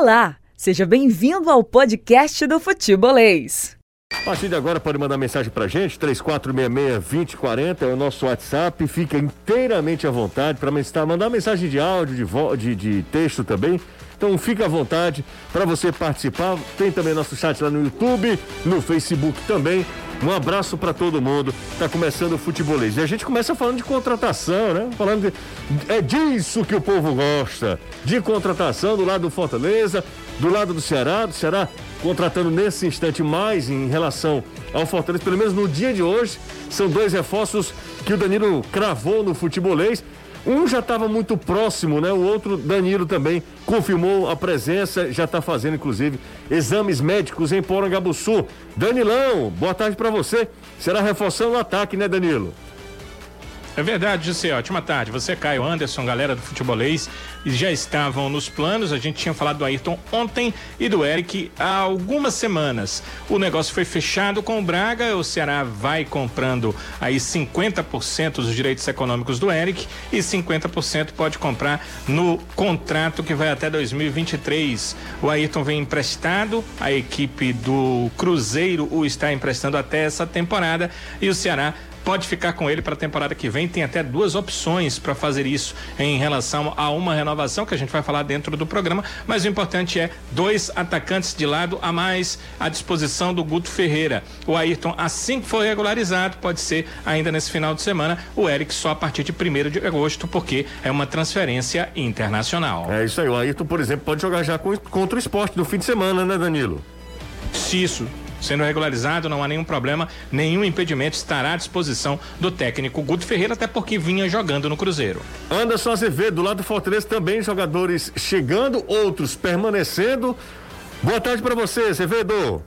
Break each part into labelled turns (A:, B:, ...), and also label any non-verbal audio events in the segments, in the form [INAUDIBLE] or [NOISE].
A: Olá, seja bem-vindo ao podcast do Futebolês.
B: A partir de agora pode mandar mensagem pra gente, 3466-2040 é o nosso WhatsApp, fica inteiramente à vontade para mandar mensagem de áudio, de, de, de texto também. Então fica à vontade para você participar. Tem também nosso chat lá no YouTube, no Facebook também. Um abraço para todo mundo. Tá começando o futebolês. E a gente começa falando de contratação, né? Falando de, é disso que o povo gosta. De contratação do lado do Fortaleza, do lado do Ceará, do Ceará contratando nesse instante mais em relação ao Fortaleza, pelo menos no dia de hoje, são dois reforços que o Danilo cravou no futebolês. Um já estava muito próximo, né? O outro, Danilo, também confirmou a presença, já está fazendo, inclusive, exames médicos em Porangabuçu. Danilão, boa tarde para você. Será reforçando o ataque, né, Danilo?
C: É verdade, José. Ótima tarde. Você, Caio Anderson, galera do futebolês, já estavam nos planos. A gente tinha falado do Ayrton ontem e do Eric há algumas semanas. O negócio foi fechado com o Braga. O Ceará vai comprando aí 50% dos direitos econômicos do Eric e 50% pode comprar no contrato que vai até 2023. O Ayrton vem emprestado, a equipe do Cruzeiro o está emprestando até essa temporada e o Ceará pode ficar com ele para a temporada que vem. Tem até duas opções para fazer isso em relação a uma renovação que a gente vai falar dentro do programa. Mas o importante é dois atacantes de lado a mais à disposição do Guto Ferreira. O Ayrton, assim que for regularizado, pode ser ainda nesse final de semana. O Eric só a partir de 1 de agosto, porque é uma transferência internacional.
B: É isso aí. O Ayrton, por exemplo, pode jogar já contra o esporte no fim de semana, né, Danilo?
C: Isso, sendo regularizado, não há nenhum problema, nenhum impedimento estará à disposição do técnico Guto Ferreira, até porque vinha jogando no Cruzeiro.
B: Anderson Azevedo, do lado do Fortaleza, também jogadores chegando, outros permanecendo. Boa tarde para você, Azevedo.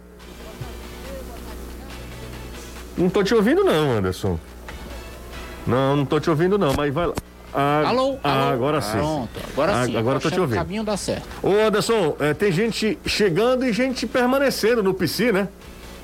B: Não tô te ouvindo não, Anderson. Não, não tô te ouvindo não, mas vai lá.
D: Ah, alô,
B: ah, alô? agora sim. Pronto,
D: agora ah, sim.
B: Agora tô te ouvindo. O
D: caminho dá certo.
B: Ô Anderson, é, tem gente chegando e gente permanecendo no PC, né?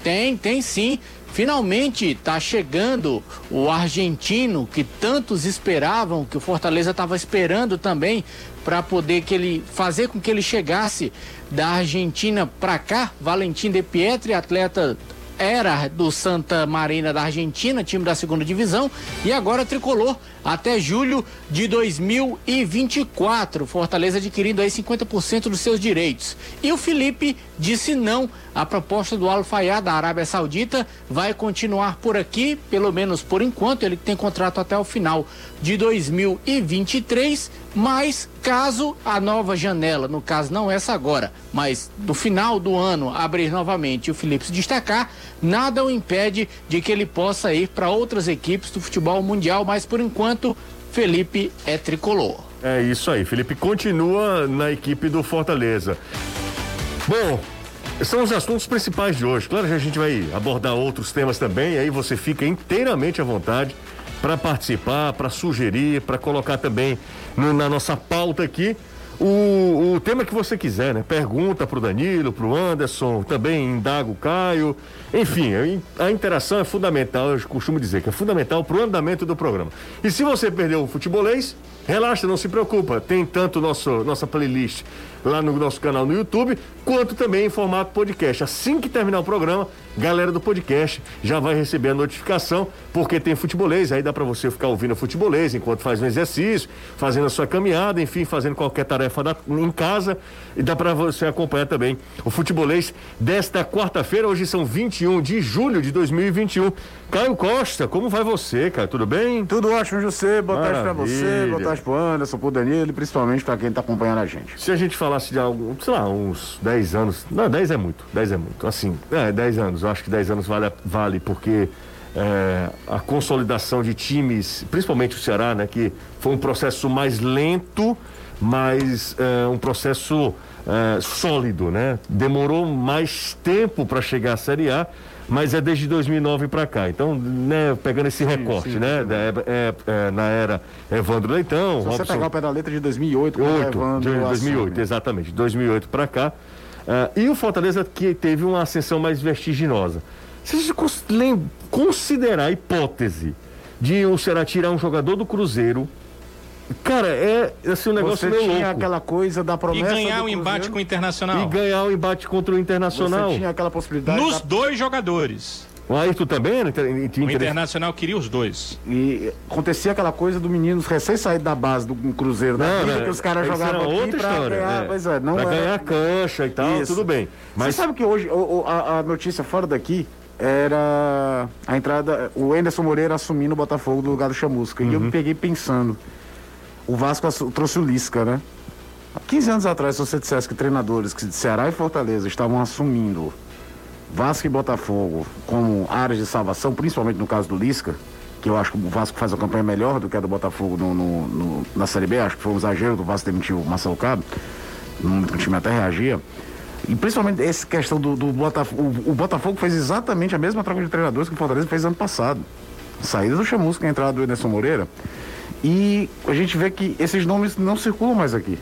D: Tem, tem sim. Finalmente está chegando o argentino que tantos esperavam, que o Fortaleza estava esperando também para poder que ele fazer com que ele chegasse da Argentina para cá. Valentim de Pietri, atleta era do Santa Marina da Argentina, time da segunda divisão, e agora tricolor até julho de 2024. Fortaleza adquirindo aí 50% dos seus direitos. E o Felipe disse não à proposta do Al da Arábia Saudita, vai continuar por aqui, pelo menos por enquanto, ele tem contrato até o final de 2023, mas caso a nova janela, no caso não essa agora, mas do final do ano abrir novamente e o Felipe se destacar, nada o impede de que ele possa ir para outras equipes do futebol mundial, mas por enquanto Felipe é tricolor.
B: É isso aí, Felipe continua na equipe do Fortaleza. Bom, são os assuntos principais de hoje. Claro que a gente vai abordar outros temas também, aí você fica inteiramente à vontade para participar, para sugerir, para colocar também no, na nossa pauta aqui o, o tema que você quiser, né? Pergunta pro Danilo, pro Anderson, também indaga o Caio. Enfim, a interação é fundamental, eu costumo dizer que é fundamental pro andamento do programa. E se você perdeu o futebolês, relaxa, não se preocupa. Tem tanto nosso, nossa playlist lá no nosso canal no YouTube, quanto também em formato podcast. Assim que terminar o programa, galera do podcast já vai receber a notificação, porque tem futebolês, aí dá para você ficar ouvindo futebolês enquanto faz um exercício, fazendo a sua caminhada, enfim, fazendo qualquer tarefa da, em casa, e dá para você acompanhar também o futebolês desta quarta-feira, hoje são 21 de julho de 2021. Caio Costa, como vai você, cara? Tudo bem?
E: Tudo ótimo, José. Boa Maravilha. tarde para você, boa tarde pro Anderson, pro Danilo e principalmente para quem tá acompanhando a gente.
B: Se a gente falasse de algo, sei lá, uns 10 anos, não, 10 é muito, 10 é muito, assim, é, 10 anos, eu acho que 10 anos vale, vale porque é, a consolidação de times, principalmente o Ceará, né, que foi um processo mais lento, mas é, um processo é, sólido, né? Demorou mais tempo para chegar à Série A, mas é desde 2009 para cá. Então, né, pegando esse recorte, sim, né? Sim. É, é, é, na era Evandro Leitão.
E: Se Robson, você pegar o pé da letra de 2008,
B: 8, Evandro, de 2008, assim, exatamente, 2008 para cá. Uh, e o Fortaleza que teve uma ascensão mais vertiginosa. Se você considerar a hipótese de o Ceará tirar um jogador do Cruzeiro Cara, é assim, um negócio
E: Você
B: meio
E: tinha
B: louco.
E: aquela coisa da
C: E
E: promessa.
C: ganhar
E: do
C: o embate
E: Cruzeiro.
C: com o Internacional.
B: E ganhar o embate contra o Internacional.
E: Você tinha aquela possibilidade.
C: Nos
E: da-
C: dois jogadores.
B: O Ayrton também tinha
C: O. Internacional queria os dois.
E: E acontecia aquela coisa do menino recém saído da base do Cruzeiro da
B: Não,
E: que os caras jogavam aqui
B: outra
E: pra
B: história.
E: ganhar.
B: é.
E: Pois é, não
B: pra
E: era-
B: ganhar cancha e tal,
E: Isso.
B: tudo bem. Mas
E: Você sabe que hoje o- o- a, a notícia fora daqui era a entrada, o Anderson Moreira assumindo o Botafogo no lugar do Chamusca. E eu
B: Uhum.
E: me peguei pensando. O Vasco trouxe o Lisca, né? Há 15 anos atrás, se você dissesse que treinadores que de Ceará e Fortaleza estavam assumindo Vasco e Botafogo como áreas de salvação, principalmente no caso do Lisca, que eu acho que o Vasco faz uma campanha melhor do que a do Botafogo no, no- no- na Série B, acho que foi um exagero do Vasco demitir o Marcelo Cabo, o time até reagia. E principalmente essa questão do, do Botafogo. O, o Botafogo fez exatamente a mesma troca de treinadores que o Fortaleza fez ano passado. Saída do Chamusca, a entrada do Ederson Moreira. E a gente vê que esses nomes não circulam mais aqui.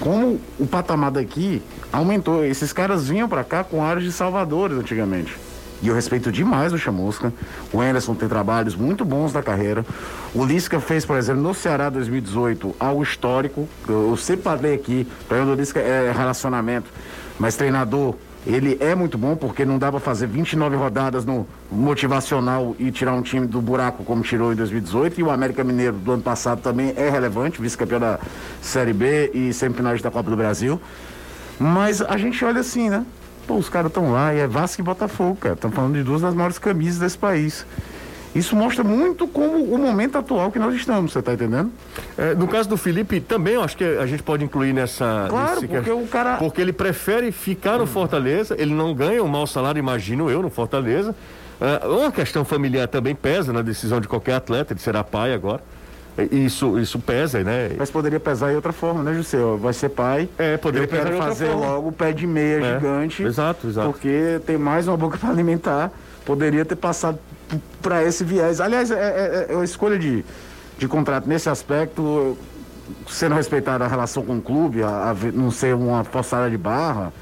E: Como o patamar daqui aumentou, esses caras vinham pra cá com áreas de salvadores antigamente. E eu respeito demais o Chamusca. O Anderson tem trabalhos muito bons na carreira. O Lisca fez, por exemplo, no Ceará 2018, algo histórico. Eu, eu sempre falei aqui, para o Lisca é relacionamento, mas treinador, ele é muito bom porque não dá pra fazer 29 rodadas no motivacional e tirar um time do buraco como tirou em 2018. E o América Mineiro do ano passado também é relevante, vice-campeão da Série B e semifinais da Copa do Brasil. Mas a gente olha assim, né? Pô, os caras estão lá e é Vasco e Botafogo, cara. Estão falando de duas das maiores camisas desse país. Isso mostra muito como o momento atual que nós estamos, você tá entendendo?
B: é, no caso do Felipe, também eu acho que a gente pode incluir nessa.
E: Claro,
B: nesse-
E: porque o cara-
B: Porque ele prefere ficar no Fortaleza, ele não ganha um mau salário, imagino eu, no Fortaleza. É, uma questão familiar também pesa na decisão de qualquer atleta, ele será pai agora. Isso, isso pesa, né?
E: Mas poderia pesar de outra forma, né, José? Vai ser pai.
B: É, poderia
E: eu quero
B: pesar outra
E: fazer
B: forma.
E: logo o pé de meia
B: É,
E: gigante.
B: exato, exato.
E: Porque tem mais uma boca [LAUGHS] para alimentar. Poderia ter passado para esse viés. Aliás, é, é, é uma escolha de, de contrato nesse aspecto, sendo respeitada a relação com o clube, a, a não ser uma forçada de barra,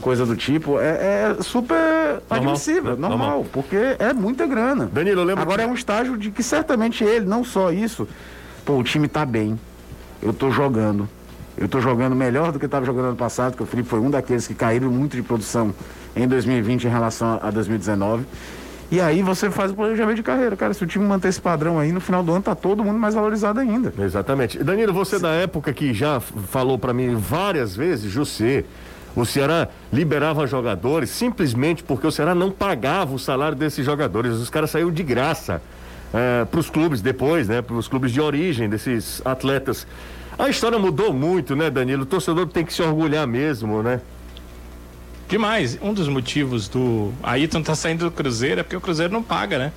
E: coisa do tipo, é, é super admissível,
B: é,
E: normal,
B: normal.
E: porque é muita grana.
B: Danilo, eu lembro
E: Agora
B: que-
E: é um estágio de que certamente ele, não só isso, pô, o time tá bem, eu tô jogando. Eu tô jogando melhor do que estava jogando ano passado, que o Felipe foi um daqueles que caíram muito de produção em 2020 em relação a 2019. E aí você faz o planejamento de carreira. Cara, se o time manter esse padrão aí, no final do ano tá todo mundo mais valorizado ainda.
B: Exatamente. Danilo, você da época que já falou para mim várias vezes, José, o Ceará liberava jogadores simplesmente porque o Ceará não pagava o salário desses jogadores. Os caras saíram de graça para os clubes depois, né? Para os clubes de origem desses atletas. A história mudou muito, né, Danilo? O torcedor tem que se orgulhar mesmo, né?
C: Demais. Um dos motivos do Ayrton tá saindo do Cruzeiro é porque o Cruzeiro não paga, né?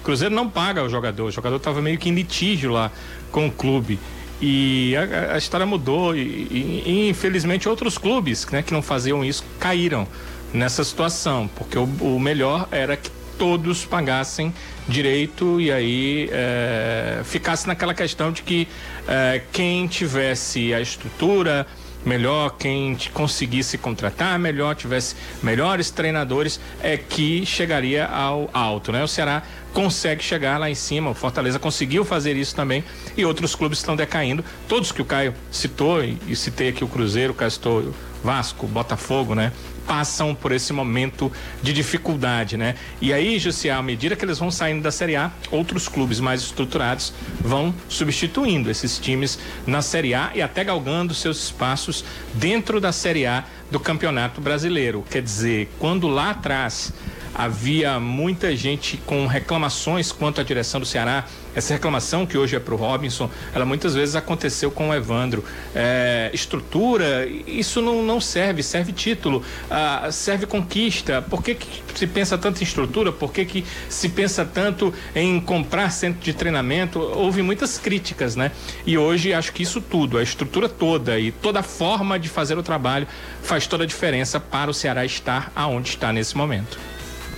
C: O Cruzeiro não paga o jogador. O jogador tava meio que em litígio lá com o clube. E a, a história mudou e, e- e, infelizmente outros clubes né, que não faziam isso caíram nessa situação, porque o, o melhor era que todos pagassem direito e aí é, ficasse naquela questão de que é, quem tivesse a estrutura melhor, quem conseguisse contratar melhor, tivesse melhores treinadores, é que chegaria ao alto, né? O Ceará consegue chegar lá em cima, o Fortaleza conseguiu fazer isso também e outros clubes estão decaindo, todos que o Caio citou e, e citei aqui o Cruzeiro, o citou o Vasco, Botafogo, né? Passam por esse momento de dificuldade, né? E aí, Jussiá, à medida que eles vão saindo da Série A, outros clubes mais estruturados vão substituindo esses times na Série A e até galgando seus espaços dentro da Série A do Campeonato Brasileiro. Quer dizer, quando lá atrás havia muita gente com reclamações quanto à direção do Ceará. Essa reclamação que hoje é para o Robinson, ela muitas vezes aconteceu com o Evandro. É, estrutura, isso não, não serve, serve título, ah, serve conquista. Por que, que se pensa tanto em estrutura? Por que, que se pensa tanto em comprar centro de treinamento? Houve muitas críticas, né? E hoje acho que isso tudo, a estrutura toda e toda a forma de fazer o trabalho faz toda a diferença para o Ceará estar aonde está nesse momento.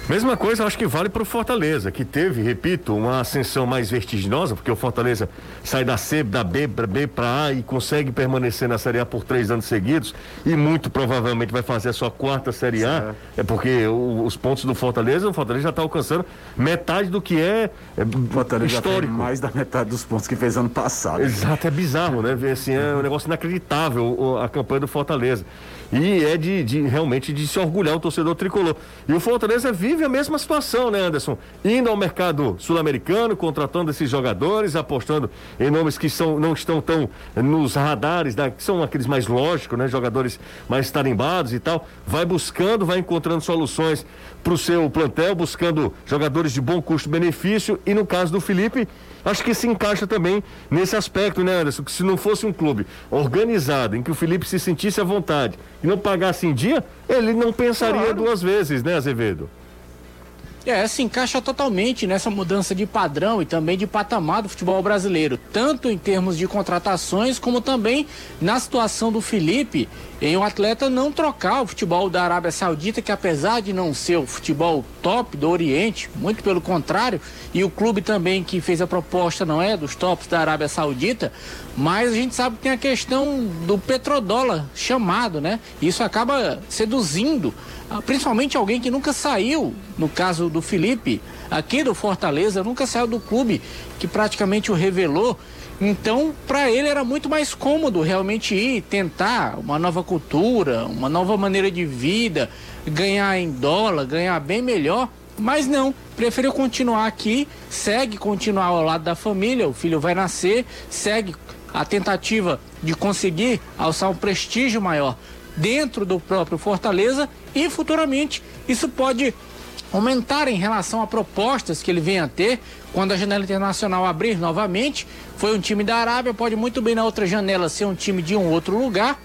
B: Mesma coisa, acho que vale para o Fortaleza, que teve, repito, uma ascensão mais vertiginosa, porque o Fortaleza sai da C, da B para B para A e consegue permanecer na Série A por três anos seguidos e muito provavelmente vai fazer a sua quarta Série A. É porque o, os pontos do Fortaleza, o Fortaleza já está alcançando metade do que é, é
E: Fortaleza
B: histórico.
E: mais da metade dos pontos que fez ano passado.
B: Exato, é bizarro, né? Ver Assim, é um negócio inacreditável a campanha do Fortaleza. E é de, de realmente de se orgulhar o torcedor tricolor. E o Fortaleza vive a mesma situação, né, Anderson? Indo ao mercado sul-americano, contratando esses jogadores, apostando em nomes que são, não estão tão nos radares, né, que são aqueles mais lógicos, né? Jogadores mais tarimbados e tal. Vai buscando, vai encontrando soluções para o seu plantel, buscando jogadores de bom custo-benefício. E no caso do Felipe, acho que se encaixa também nesse aspecto, né, Anderson? Que se não fosse um clube organizado, em que o Felipe se sentisse à vontade e não pagasse em dia, ele não pensaria
D: Claro.
B: duas vezes, né, Azevedo?
D: É, se encaixa totalmente nessa mudança de padrão e também de patamar do futebol brasileiro, tanto em termos de contratações, como também na situação do Felipe em o atleta não trocar o futebol da Arábia Saudita, que apesar de não ser o futebol top do Oriente, muito pelo contrário, e o clube também que fez a proposta não é dos tops da Arábia Saudita, mas a gente sabe que tem a questão do petrodólar chamado, né? Isso acaba seduzindo principalmente alguém que nunca saiu, no caso do Felipe, aqui do Fortaleza, nunca saiu do clube que praticamente o revelou. Então, para ele era muito mais cômodo realmente ir tentar uma nova cultura, uma nova maneira de vida, ganhar em dólar, ganhar bem melhor. Mas não, preferiu continuar aqui, segue continuar ao lado da família, o filho vai nascer, segue a tentativa de conseguir alçar um prestígio maior dentro do próprio Fortaleza e futuramente isso pode aumentar em relação a propostas que ele venha a ter quando a janela internacional abrir novamente. Foi um time da Arábia, pode muito bem na outra janela ser um time de um outro lugar.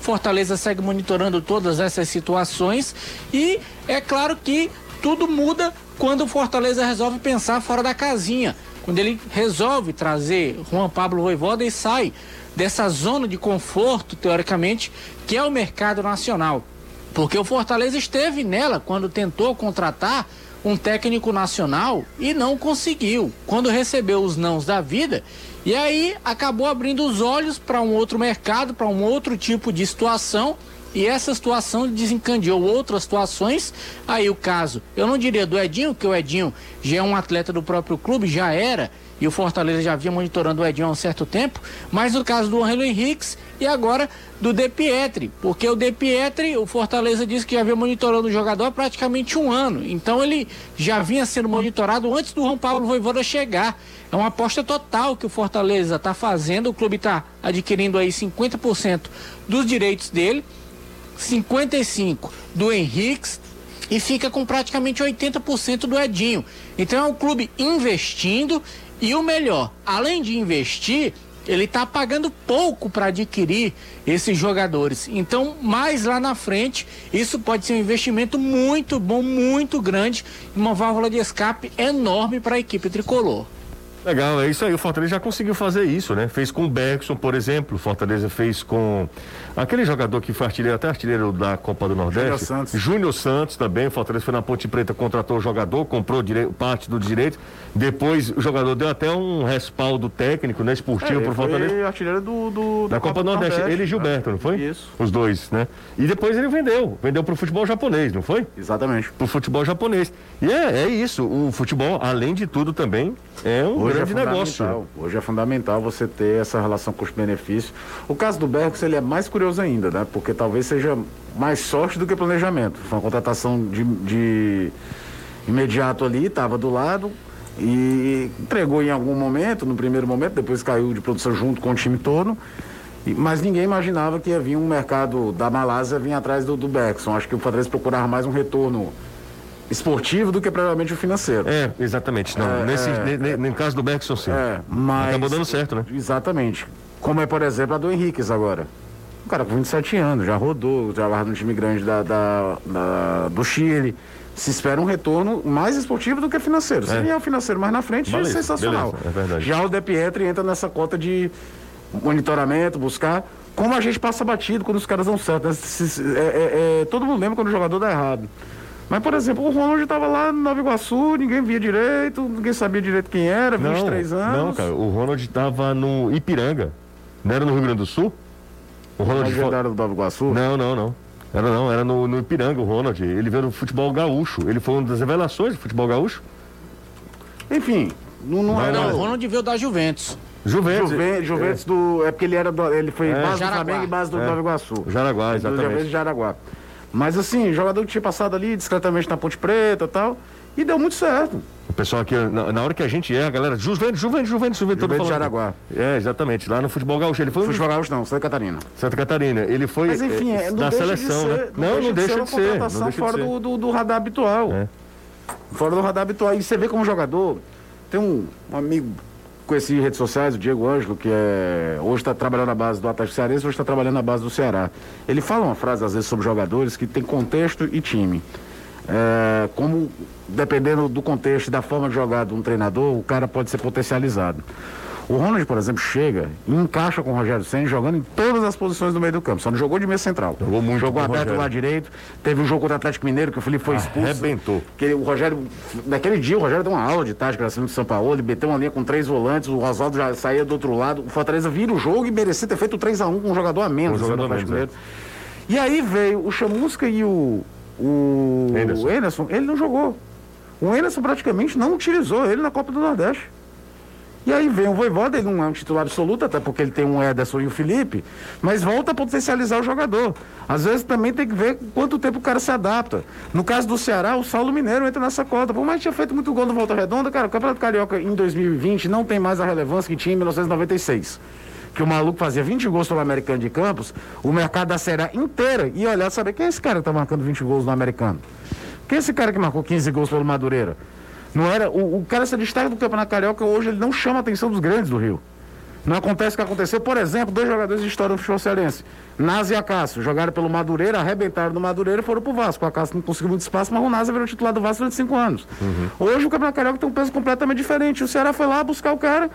D: Fortaleza segue monitorando todas essas situações e é claro que tudo muda quando o Fortaleza resolve pensar fora da casinha. Quando ele resolve trazer Juan Pablo Voivoda e sai dessa zona de conforto, teoricamente, que é o mercado nacional. Porque o Fortaleza esteve nela quando tentou contratar um técnico nacional e não conseguiu. Quando recebeu os nãos da vida, e aí acabou abrindo os olhos para um outro mercado, para um outro tipo de situação. E essa situação desencadeou outras situações. Aí o caso, eu não diria do Edinho, que o Edinho já é um atleta do próprio clube, já era, e o Fortaleza já vinha monitorando o Edinho há um certo tempo, mas no caso do Angelo Henriques e agora do De Pietri, porque o De Pietri, o Fortaleza disse que já vinha monitorando o jogador há praticamente um ano, então ele já vinha sendo monitorado antes do Juan Paulo Voivoda chegar. É uma aposta total que o Fortaleza está fazendo, o clube está adquirindo aí 50% dos direitos dele, 55% do Henriques e fica com praticamente 80% do Edinho. Então é um clube investindo e o melhor, além de investir, ele está pagando pouco para adquirir esses jogadores. Então, mais lá na frente, isso pode ser um investimento muito bom, muito grande, uma válvula de escape enorme para a equipe tricolor.
B: Legal, é isso aí. O Fortaleza já conseguiu fazer isso, né? Fez com o Bergson, por exemplo. O Fortaleza fez com aquele jogador que foi artilheiro, até artilheiro da Copa do Nordeste.
E: Júnior Santos.
B: Júnior Santos também. O Fortaleza foi na Ponte Preta, contratou o jogador, comprou direi- parte do direito. Depois o jogador deu até um respaldo técnico, né? Esportivo
E: É,
B: pro Fortaleza.
E: foi artilheiro do, do-
B: Da Copa do Nordeste, ele e Gilberto, não foi?
E: Isso.
B: Os dois, né? E depois ele vendeu, vendeu pro futebol japonês, não foi?
E: Exatamente.
B: Pro futebol japonês. E é, é isso, o futebol, além de tudo, também é um
E: Hoje
B: grande
E: é
B: negócio.
E: Hoje é fundamental você ter essa relação custo-benefício. O caso do Bergs ele é mais curioso ainda, né? Porque talvez seja mais sorte do que planejamento. Foi uma contratação de, de imediato ali, estava do lado e entregou em algum momento, no primeiro momento, depois caiu de produção junto com o time todo. Mas ninguém imaginava que ia vir um mercado da Malásia vir atrás do, do Bergson. Acho que o Fortaleza procurava mais um retorno esportivo do que propriamente o financeiro.
B: É, exatamente. Não,
E: É,
B: nesse,
E: é,
B: ne- ne- no caso do Bergson, sim.
E: É, mas.
B: Acabou dando certo, né?
E: Exatamente. Como é, por exemplo, a do Henriquez agora. O cara com 27 anos, já rodou, trabalha no time grande da, da- da- do Chile. Se espera um retorno mais esportivo do que financeiro. Se
B: É.
E: vier o financeiro mais na frente,
B: Beleza,
E: é sensacional.
B: beleza, é verdade.
E: Já o De Pietri entra nessa cota de monitoramento, buscar. Como a gente passa batido quando os caras dão certo. né? Se- se- é- é- é- todo mundo lembra quando o jogador dá errado. Mas, por exemplo, o Ronald estava lá no Nova Iguaçu, ninguém via direito, ninguém sabia direito quem era, 23 anos.
B: Não, cara, o Ronald estava no Ipiranga. Não era no Rio Grande do Sul? O Ronald
E: Mas era do Nova Iguaçu?
B: Não, não, não. Era não, era no, no Ipiranga, o Ronald. Ele veio no futebol gaúcho. Ele foi uma das revelações do futebol gaúcho.
E: Enfim, não, não
B: Não,
E: era.
D: Não,
B: não.
D: o Ronald veio da Juventus.
B: Juventus.
E: Juventus, Juventus do. É porque ele era do, Ele foi
B: É.
E: base do
D: Jaraguá.
E: Flamengo e base do
B: É.
E: Nova Iguaçu.
B: Jaraguá,
E: Do Juventus
B: exatamente.
E: de Jaraguá. Mas assim, jogador que tinha passado ali discretamente na Ponte Preta e tal. E deu muito certo.
B: O pessoal aqui, na, na hora que a gente é, a galera, Juventus, Juventus, Juventus, Juventus,
E: Juventus de. Jaraguá.
B: É, exatamente, lá no futebol gaúcho. Ele foi
E: jogar hoje não, Santa Catarina.
B: Santa Catarina. Ele foi
E: Mas enfim,
B: é,
E: é,
B: da seleção,
E: de ser,
B: né? Não, não deixa
E: uma
B: de ser. Não
E: contratação
B: de
E: fora
B: ser.
E: do, do, do radar habitual.
B: É.
E: Fora do radar habitual. E você vê como jogador, tem um, um amigo conheci em redes sociais, o Diego Ângelo, que é, hoje está trabalhando na base do Atlético Cearense, hoje está trabalhando na base do Ceará. Ele fala uma frase, às vezes, sobre jogadores que tem contexto e time. É, como, dependendo do contexto e da forma de jogar de um treinador, o cara pode ser potencializado. O Ronald, por exemplo, chega e encaixa com o Rogério Senna jogando em todas as posições do meio do campo. Só não jogou de meia central.
B: Jogou muito
E: Jogou aberto lá direito. Teve um jogo contra o Atlético Mineiro que o Felipe foi expulso.
B: Arrebentou.
E: Que o Rogério, naquele dia, o Rogério deu uma aula de tática na de São Paulo, ele meteu uma linha com três volantes, o Oswaldo já saía do outro lado, o Fortaleza vira o jogo e merecia ter feito 3x1 com um jogador a menos.
B: Com um jogador a
E: Atlético
B: menos,
E: Mineiro. E aí veio o Chamusca e o, o
B: Anderson.
E: Anderson, ele não jogou. O Anderson praticamente não utilizou ele na Copa do Nordeste. E aí vem o Voivoda, ele não é um titular absoluto, até porque ele tem um Ederson e o Felipe, mas volta a potencializar o jogador. Às vezes também tem que ver quanto tempo o cara se adapta. No caso do Ceará, o Saulo Mineiro entra nessa cota. Por mais que tinha feito muito gol no Volta Redonda, cara, o Campeonato Carioca em 2020 não tem mais a relevância que tinha em 1996. Que o maluco fazia 20 gols pelo Americano de Campos, o mercado da Ceará inteira ia olhar saber quem é esse cara que tá marcando 20 gols no Americano. Quem é esse cara que marcou 15 gols pelo Madureira? Não era. O, o cara se destaca do Campeonato Carioca hoje, ele não chama a atenção dos grandes do Rio. Não acontece o que aconteceu, por exemplo, dois jogadores de história do futebol cearense. Nazi e Acácio, jogaram pelo Madureira, arrebentaram do Madureira e foram pro Vasco. O Acácio não conseguiu muito espaço, mas o Nazi virou titular do Vasco durante cinco anos. Hoje o Campeonato Carioca tem um peso completamente diferente. O Ceará foi lá buscar o cara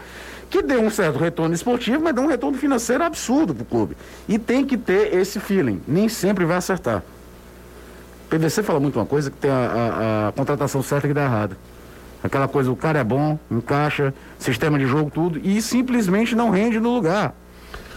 E: que deu um certo retorno esportivo, mas deu um retorno financeiro absurdo pro clube. E tem que ter esse feeling. Nem sempre vai acertar. PVC fala muito uma coisa que tem a, a- a contratação certa que dá errado. Aquela coisa, o cara é bom, encaixa, sistema de jogo, tudo, e simplesmente não rende no lugar.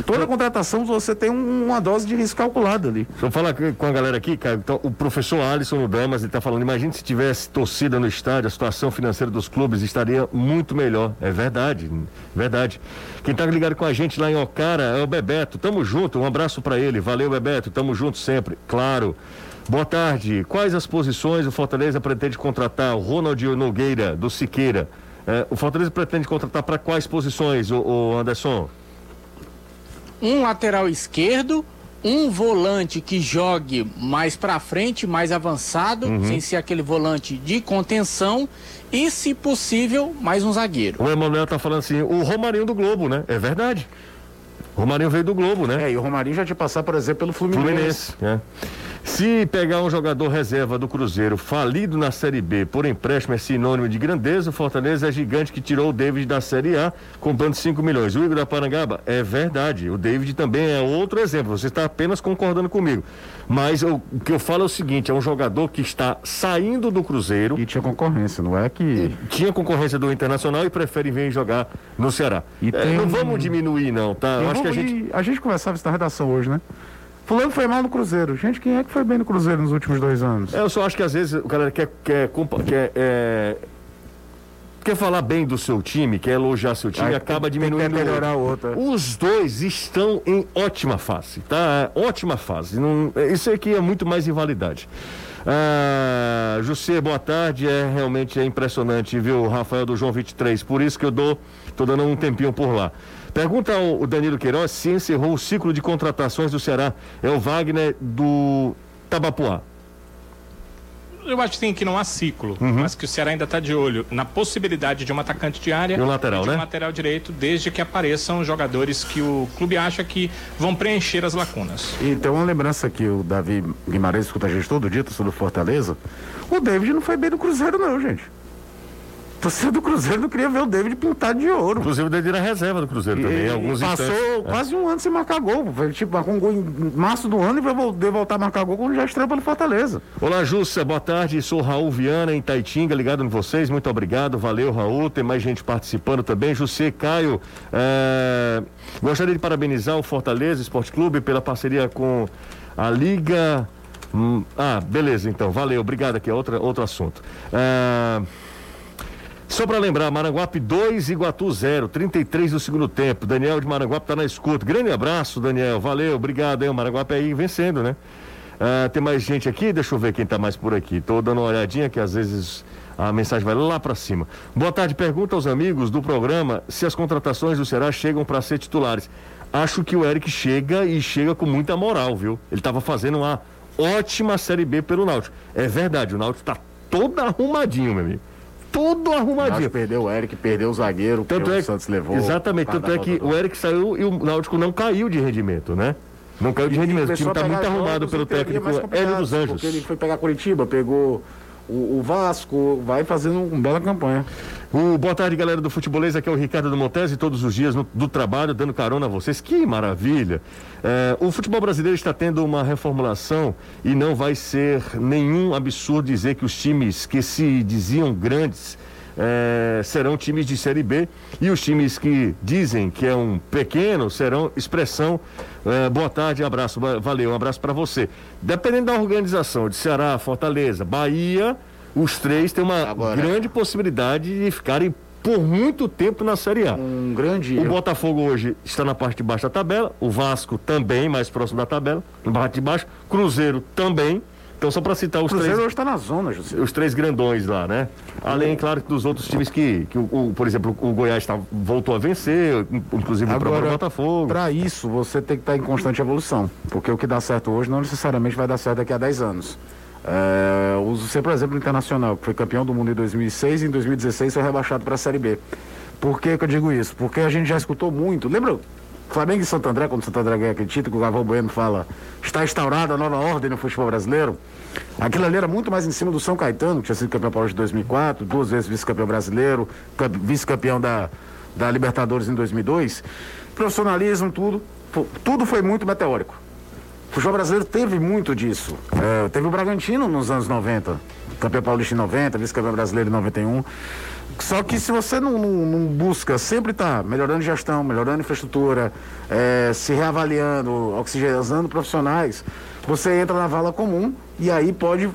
E: Toda contratação você tem um- uma dose de risco calculada ali.
B: Deixa eu falar com a galera aqui, cara. Então, o professor Alisson no Damas, ele tá falando, imagine se tivesse torcida no estádio, a situação financeira dos clubes estaria muito melhor. É verdade, verdade. Quem tá ligado com a gente lá em Ocara é o Bebeto. Tamo junto, um abraço pra ele. Valeu, Bebeto, tamo junto sempre. Claro. Boa tarde. Quais as posições o Fortaleza pretende contratar? O Ronald Nogueira, do Siqueira. É, o Fortaleza pretende contratar para quais posições, o, o Anderson?
D: um lateral esquerdo, um volante que jogue mais pra frente, mais avançado, sem ser aquele volante de contenção e, se possível, mais um zagueiro.
B: O Emanuel tá falando assim, o Romarinho do Globo, né? É verdade. O Romarinho veio do Globo, né?
E: É, e o Romarinho já tinha passado, por exemplo, pelo Fluminense.
B: Fluminense. né? Se pegar um jogador reserva do Cruzeiro falido na Série B por empréstimo é sinônimo de grandeza, o Fortaleza é gigante que tirou o David da Série A comprando 5 milhões. O Igor da Parangaba, é verdade. O David também é outro exemplo. Você está apenas concordando comigo. Mas eu- o que eu falo é o seguinte: é um jogador que está saindo do Cruzeiro,
E: E tinha concorrência, não é que.
B: tinha concorrência do Internacional e prefere vir jogar no Ceará. É,
E: tem
B: não vamos diminuir, não, tá? Eu acho que a gente.
E: a gente conversava isso na redação hoje, né? Fulano foi mal no Cruzeiro. Gente, quem é que foi bem no Cruzeiro nos últimos dois anos?
B: É, Eu só acho que às vezes o cara quer, quer, quer, é, quer falar bem do seu time, quer elogiar seu time, acaba
E: tem- tem
B: diminuindo o
E: melhorar o outro, é.
B: Os dois estão em ótima fase, tá? É, Ótima fase. Não, é, isso aqui é muito mais rivalidade. Ah, José, boa tarde. É realmente é impressionante, viu, Rafael do João 23. Por isso que eu dou, tô dando um tempinho por lá. Pergunta ao o Danilo Queiroz se encerrou o ciclo de contratações do Ceará. É o Wagner do Tabapuá.
C: Eu acho sim que não há ciclo, mas que o Ceará ainda está de olho na possibilidade de um atacante de área
B: E um lateral,
C: de um
B: né?
C: lateral direito, desde que apareçam jogadores que o clube acha que vão preencher as lacunas.
E: E tem uma lembrança que o Davi Guimarães escuta a gente todo dia sobre o Fortaleza. O David não foi bem no Cruzeiro, não, gente. Torcida do Cruzeiro não queria ver o David pintado de ouro.
B: Inclusive o David era reserva do Cruzeiro também, em alguns
E: passou
B: instantes.
E: quase um ano sem marcar gol. Foi, tipo, marcou um gol em março do ano e vai voltar a marcar gol quando já estreou pelo Fortaleza.
B: Olá, Júcia, boa tarde. Sou Raul Viana, em Taitinga, ligado em vocês. Muito obrigado, valeu, Raul. Tem mais gente participando também. José Caio, é, gostaria de parabenizar o Fortaleza Esporte Clube pela parceria com a Liga. Hum, ah, beleza, então, valeu, obrigado. Aqui é outra, outro assunto. É, Só para lembrar, Maranguape 2, Iguatu 0, 33 do segundo tempo. Daniel de Maranguape tá na escuta. Grande abraço, Daniel. Valeu, obrigado, hein? O Maranguape aí vencendo, né? Ah, tem mais gente aqui? Deixa eu ver quem tá mais por aqui. Tô dando uma olhadinha que às vezes a mensagem vai lá para cima. Boa tarde, pergunta aos amigos do programa se as contratações do Ceará chegam para ser titulares. Acho que o Eric chega e chega com muita moral, viu? Ele tava fazendo uma ótima Série B pelo Náutico. É verdade, o Náutico tá todo arrumadinho, meu amigo. Todo
E: O
B: arrumadinho.
E: Perdeu o Eric, perdeu o zagueiro,
B: Tanto
E: que
B: é
E: o Santos levou.
B: Exatamente, tanto é que o Eric saiu e o Náutico não caiu de rendimento, né? Não caiu de rendimento. O time tá
E: pegar
B: muito arrumado pelo técnico Hélio dos Anjos.
E: Porque ele foi pegar Curitiba, pegou o, o Vasco, vai fazendo uma bela campanha.
B: O boa tarde, galera do Futebolês. Aqui é o Ricardo do Montese, todos os dias no- do trabalho, dando carona a vocês. Que maravilha! É, o futebol brasileiro está tendo uma reformulação e não vai ser nenhum absurdo dizer que os times que se diziam grandes é, serão times de Série B e os times que dizem que é um pequeno serão expressão. É, boa tarde, abraço, va- valeu, um abraço para você. Dependendo da organização de Ceará, Fortaleza, Bahia, os três têm uma
E: Agora-
B: grande possibilidade de ficarem por muito tempo na Série A.
E: Um grande
B: O. Botafogo hoje está na parte de baixo da tabela, o Vasco também, mais próximo da tabela, na parte de baixo, Cruzeiro também. Então, só para citar
E: O
B: os
E: Cruzeiro
B: três
E: hoje está na zona, José.
B: os três grandões lá, né? Além, claro, dos outros times que, que o, o- por exemplo, o Goiás tá, voltou a vencer, inclusive o próprio Botafogo.
E: Para isso, você tem que estar em constante evolução. Porque o que dá certo hoje não necessariamente vai dar certo daqui a 10 anos. É, uso sempre o exemplo internacional, que foi campeão do mundo em 2006 e em 2016 foi rebaixado para a Série B. Por que, que eu digo isso? Porque a gente já escutou muito. Lembra Flamengo e Santo André, quando o Santo André ganha aquele título, que o Gavão Bueno fala está instaurada a nova ordem no futebol brasileiro? Aquilo ali era muito mais em cima do São Caetano, que tinha sido campeão paulista em 2004, duas vezes vice-campeão brasileiro, cam- vice-campeão da, da Libertadores em 2002. Profissionalismo, tudo. Tudo foi muito meteórico. O futebol brasileiro teve muito disso. É, teve o Bragantino nos anos 90, campeão paulista em 90, vice-campeão brasileiro em 91. Só que se você não, não- não busca sempre estar melhorando gestão, melhorando infraestrutura, é, se reavaliando, oxigenando profissionais, você entra na vala comum e aí pode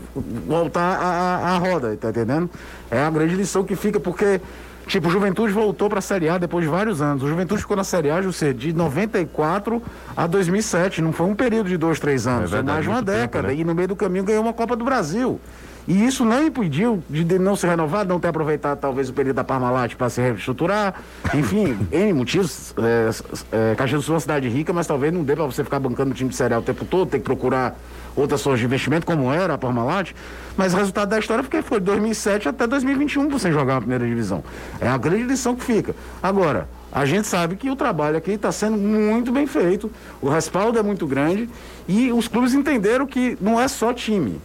E: voltar a roda, tá entendendo? É a grande lição que fica, porque Tipo, o Juventude voltou para a Série A depois de vários anos. O Juventude ficou na Série A, José, de 94 a 2007. Não foi um período de dois, três anos.
B: É
E: foi mais de uma
B: muito tempo,
E: década.
B: né?
E: E no meio do caminho ganhou uma Copa do Brasil. E isso não impediu de não ser renovado, não ter aproveitado talvez o período da Parmalat para se reestruturar. Enfim, [LAUGHS] N motivos. É, é, Caxias do Sul é uma cidade rica, mas talvez não dê para você ficar bancando o time de Série A o tempo todo, ter que procurar outras sources de investimento, como era a Parmalat. Mas o resultado da história foi que foi de 2007 até 2021 para você jogar na primeira divisão. É a grande lição que fica. Agora, a gente sabe que o trabalho aqui está sendo muito bem feito, o respaldo é muito grande e os clubes entenderam que não é só time.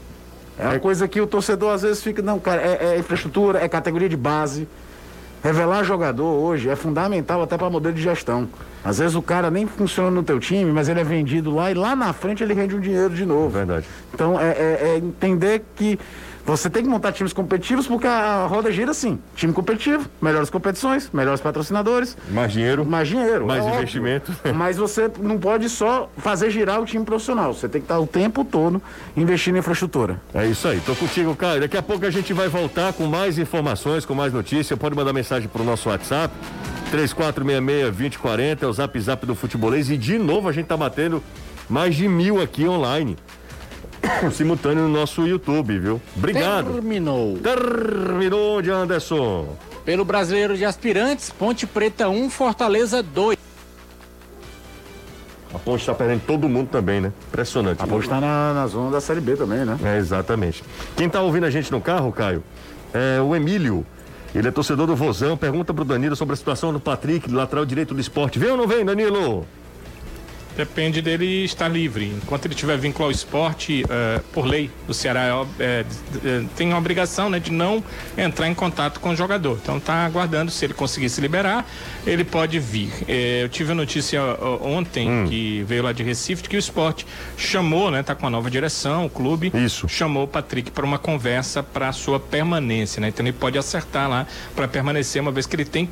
E: É uma coisa que o torcedor às vezes fica, não, cara, é, é infraestrutura, é categoria de base. Revelar jogador hoje é fundamental até para modelo de gestão. Às vezes o cara nem funciona no teu time, mas ele é vendido lá e lá na frente ele rende um dinheiro de novo.
B: Verdade.
E: Então é, é- é entender que você tem que montar times competitivos porque a roda gira assim. Time competitivo, melhores competições, melhores patrocinadores,
B: Mais dinheiro.
E: mais dinheiro.
B: Mais
E: é óbvio.
B: investimento. [LAUGHS]
E: Mas você não pode só fazer girar o time profissional. Você tem que estar o tempo todo investindo em infraestrutura.
B: É isso aí, tô contigo, Caio. Daqui a pouco a gente vai voltar com mais informações, com mais notícias. Pode mandar mensagem pro nosso WhatsApp, 3466-2040, é o zap zap do futebolês. E de novo a gente tá batendo mais de mil aqui online. Simultâneo no nosso YouTube, viu? Obrigado.
D: Terminou.
B: Terminou de Anderson.
D: Pelo Brasileiro de Aspirantes, Ponte Preta 1, Fortaleza 2.
B: A Ponte tá perdendo todo mundo também, né? Impressionante.
E: A Ponte está na, na zona da Série B também, né?
B: É, exatamente. Quem tá ouvindo a gente no carro, Caio, é o Emílio. Ele é torcedor do Vozão. Pergunta pro Danilo sobre a situação do Patrick, lateral direito do esporte. Vem ou não vem, Danilo?
C: Depende dele estar livre. Enquanto ele tiver vínculo ao esporte, uh, por lei do Ceará, é, é, tem a obrigação né, de não entrar em contato com o jogador. Então está aguardando, se ele conseguir se liberar, ele pode vir. É, eu tive a notícia ontem, hum. que veio lá de Recife, que o esporte chamou, né? Tá com a nova direção, o clube.
B: Isso.
C: Chamou o Patrick para uma conversa para sua permanência, né? Então ele pode acertar lá para permanecer, uma vez que ele tem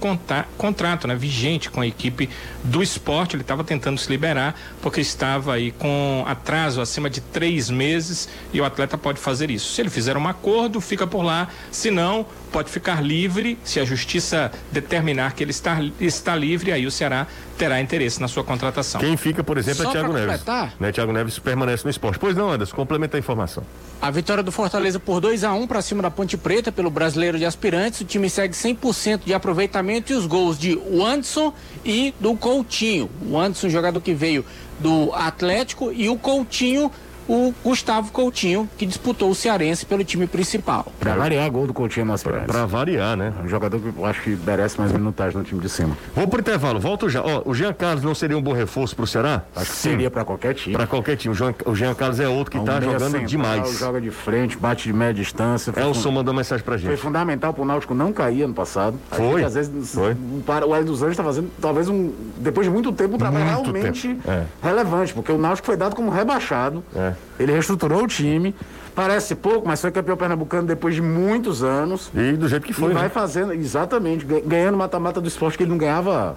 C: contrato, né? Vigente com a equipe do esporte. Ele estava tentando se liberar porque estava aí com atraso acima de três meses e o atleta pode fazer isso. Se ele fizer um acordo, fica por lá. Se não, pode ficar livre se a justiça determinar que ele está, está livre, aí o Ceará terá interesse na sua contratação.
B: Quem fica, por exemplo, é Só é Thiago Neves. Né? Thiago Neves permanece no esporte. Pois não, Anderson, complementa a informação.
D: A vitória do Fortaleza por 2 a 1 um para cima da Ponte Preta pelo Brasileiro de Aspirantes. O time segue 100% de aproveitamento e os gols de Anderson e do Coutinho. O Anderson, jogador que veio do Atlético, e o Coutinho o Gustavo Coutinho, que disputou o Cearense pelo time principal.
E: Pra variar, gol do Coutinho nas
B: pra, pra variar, né?
E: Um jogador que eu acho que merece mais minutagem no time de cima.
B: Vou pro intervalo, volto já. Ó, o Jean Carlos não seria um bom reforço pro Ceará?
E: Acho que seria pra qualquer time.
B: Pra qualquer time. O Jean, o Jean Carlos é outro que um tá jogando central, demais.
E: Joga de frente, bate de média distância.
B: Elson fund... mandou mensagem pra gente.
E: Foi fundamental pro Náutico não cair ano passado.
B: Foi.
E: às vezes, Foi. o Hélio dos Anjos tá fazendo, talvez, um, depois de muito tempo, um trabalho muito realmente é. relevante, porque o Náutico foi dado como rebaixado. É. Ele reestruturou o time. Parece pouco, mas foi campeão pernambucano depois de muitos anos.
B: E do jeito que foi.
E: E
B: né?
E: vai fazendo, exatamente, ganhando mata-mata do esporte que ele não ganhava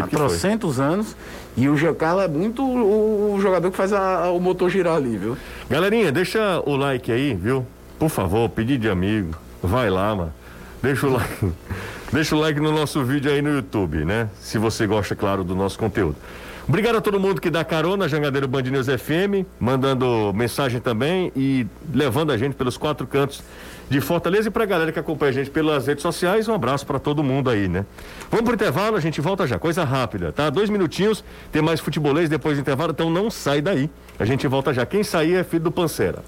E: há trocentos anos. E o Giancarlo é muito o, o, jogador que faz a, a, o motor girar ali, viu?
B: Galerinha, deixa o like aí, viu? Por favor, pedir de amigo. Vai lá, mano. Deixa o like. [LAUGHS] Deixa o like no nosso vídeo aí no YouTube, né? Se você gosta, claro, do nosso conteúdo. Obrigado a todo mundo que dá carona, Jangadeiro Band News FM, mandando mensagem também e levando a gente pelos quatro cantos de Fortaleza e para a galera que acompanha a gente pelas redes sociais, um abraço para todo mundo aí, né? Vamos pro intervalo, a gente volta já, coisa rápida, tá? Dois minutinhos, tem mais futebolês depois do intervalo, então não sai daí. A gente volta já. Quem sair é filho do Panceira.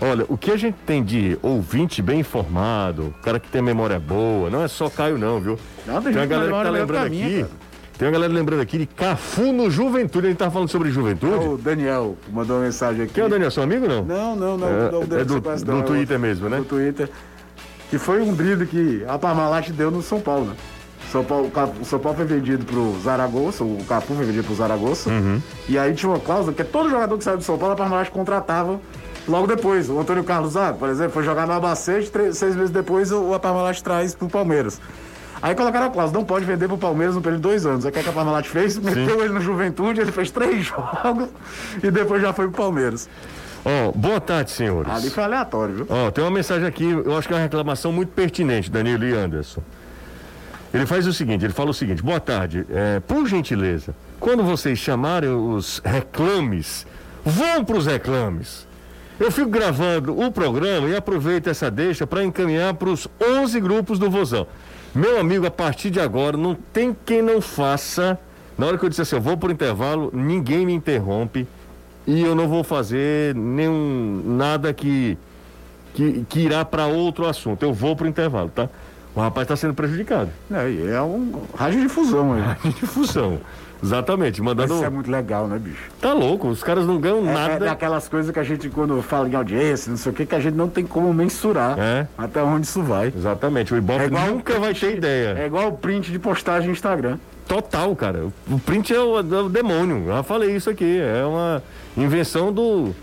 B: Olha, o que a gente tem de ouvinte bem informado, cara que tem memória boa, não é só Caio não, viu?
E: Não, tem, tem uma galera que tá lembrando aqui. Cara.
B: Tem uma galera lembrando aqui de Cafu no Juventude. A gente tava falando sobre Juventude. É
E: o Daniel mandou uma mensagem aqui.
B: Quem é o Daniel? Seu amigo não?
E: Não, não, não.
B: É, não é do, do é Twitter mesmo, né?
E: Do Twitter. Que foi um drible que a Parmalat deu no São Paulo, né? São Paulo, o São Paulo foi vendido pro Zaragoza, o Cafu foi vendido pro Zaragoza. Uhum. E aí tinha uma cláusula que todo jogador que saiu do São Paulo, a Parmalat contratava logo depois. O Antônio Carlos ah, por exemplo, foi jogar no Albacete, três, seis meses depois o, Parmalat traz pro Palmeiras. Aí colocaram a cláusula, não pode vender pro Palmeiras no período de dois anos. Aí o que a Parmalat fez? Meteu ele no Juventude, ele fez três [LAUGHS] jogos e depois já foi pro Palmeiras.
B: Ó, oh, boa tarde, senhores.
E: Ali foi aleatório, viu?
B: Ó, oh, tem uma mensagem aqui, eu acho que é uma reclamação muito pertinente, Danilo e Anderson. Ele faz o seguinte, ele fala o seguinte, boa tarde, é, por gentileza, quando vocês chamarem os reclames, vão para os reclames. Eu fico gravando o programa e aproveito essa deixa para encaminhar para os 11 grupos do Vozão. Meu amigo, a partir de agora, não tem quem não faça. Na hora que eu disse assim, eu vou por intervalo, ninguém me interrompe e eu não vou fazer nenhum nada que que, que irá para outro assunto. Eu vou pro intervalo, tá? O rapaz está sendo prejudicado.
E: É, é um rádio difusão aí. [LAUGHS]
B: Rádio difusão. Exatamente, mandando.
E: Isso é muito legal, né, bicho?
B: Tá louco, os caras não ganham
E: é,
B: nada. É
E: daquelas coisas que a gente, quando fala em audiência, não sei o que, que a gente não tem como mensurar é. até onde isso vai.
B: Exatamente, o Ibope é nunca vai ter ideia.
E: É igual o print de postagem no Instagram.
B: Total, cara. O print é o, é o demônio. Já falei isso aqui. É uma invenção do.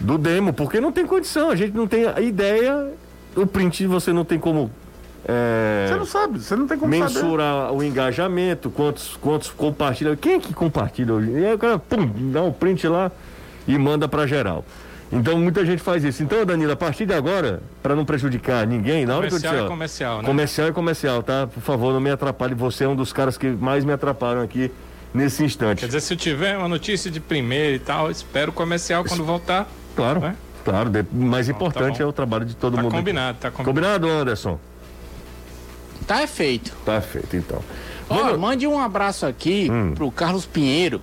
B: Do demo, porque não tem condição, a gente não tem ideia. O print você não tem como
E: é, você não sabe, você não tem como
B: mensurar saber. o engajamento, quantos, quantos compartilham. Quem é que compartilha hoje? E aí o cara, pum, dá um print lá e manda para geral. Então muita gente faz isso. Então, Danilo, a partir de agora, para não prejudicar ninguém, na hora
C: que eu
B: disser.
C: É comercial, né?
B: Comercial é comercial, tá? Por favor, não me atrapalhe. Você é um dos caras que mais me atrapalham aqui nesse instante.
C: Quer dizer, se eu tiver uma notícia de primeiro e tal, espero comercial quando voltar.
B: Claro. Né? Claro, mais tá importante tá é o trabalho de todo
C: tá
B: mundo.
C: Combinado, tá combinado.
B: Combinado, Anderson?
D: Tá é feito.
B: Tá feito, então.
D: Ó, mande um abraço aqui hum. pro Carlos Pinheiro.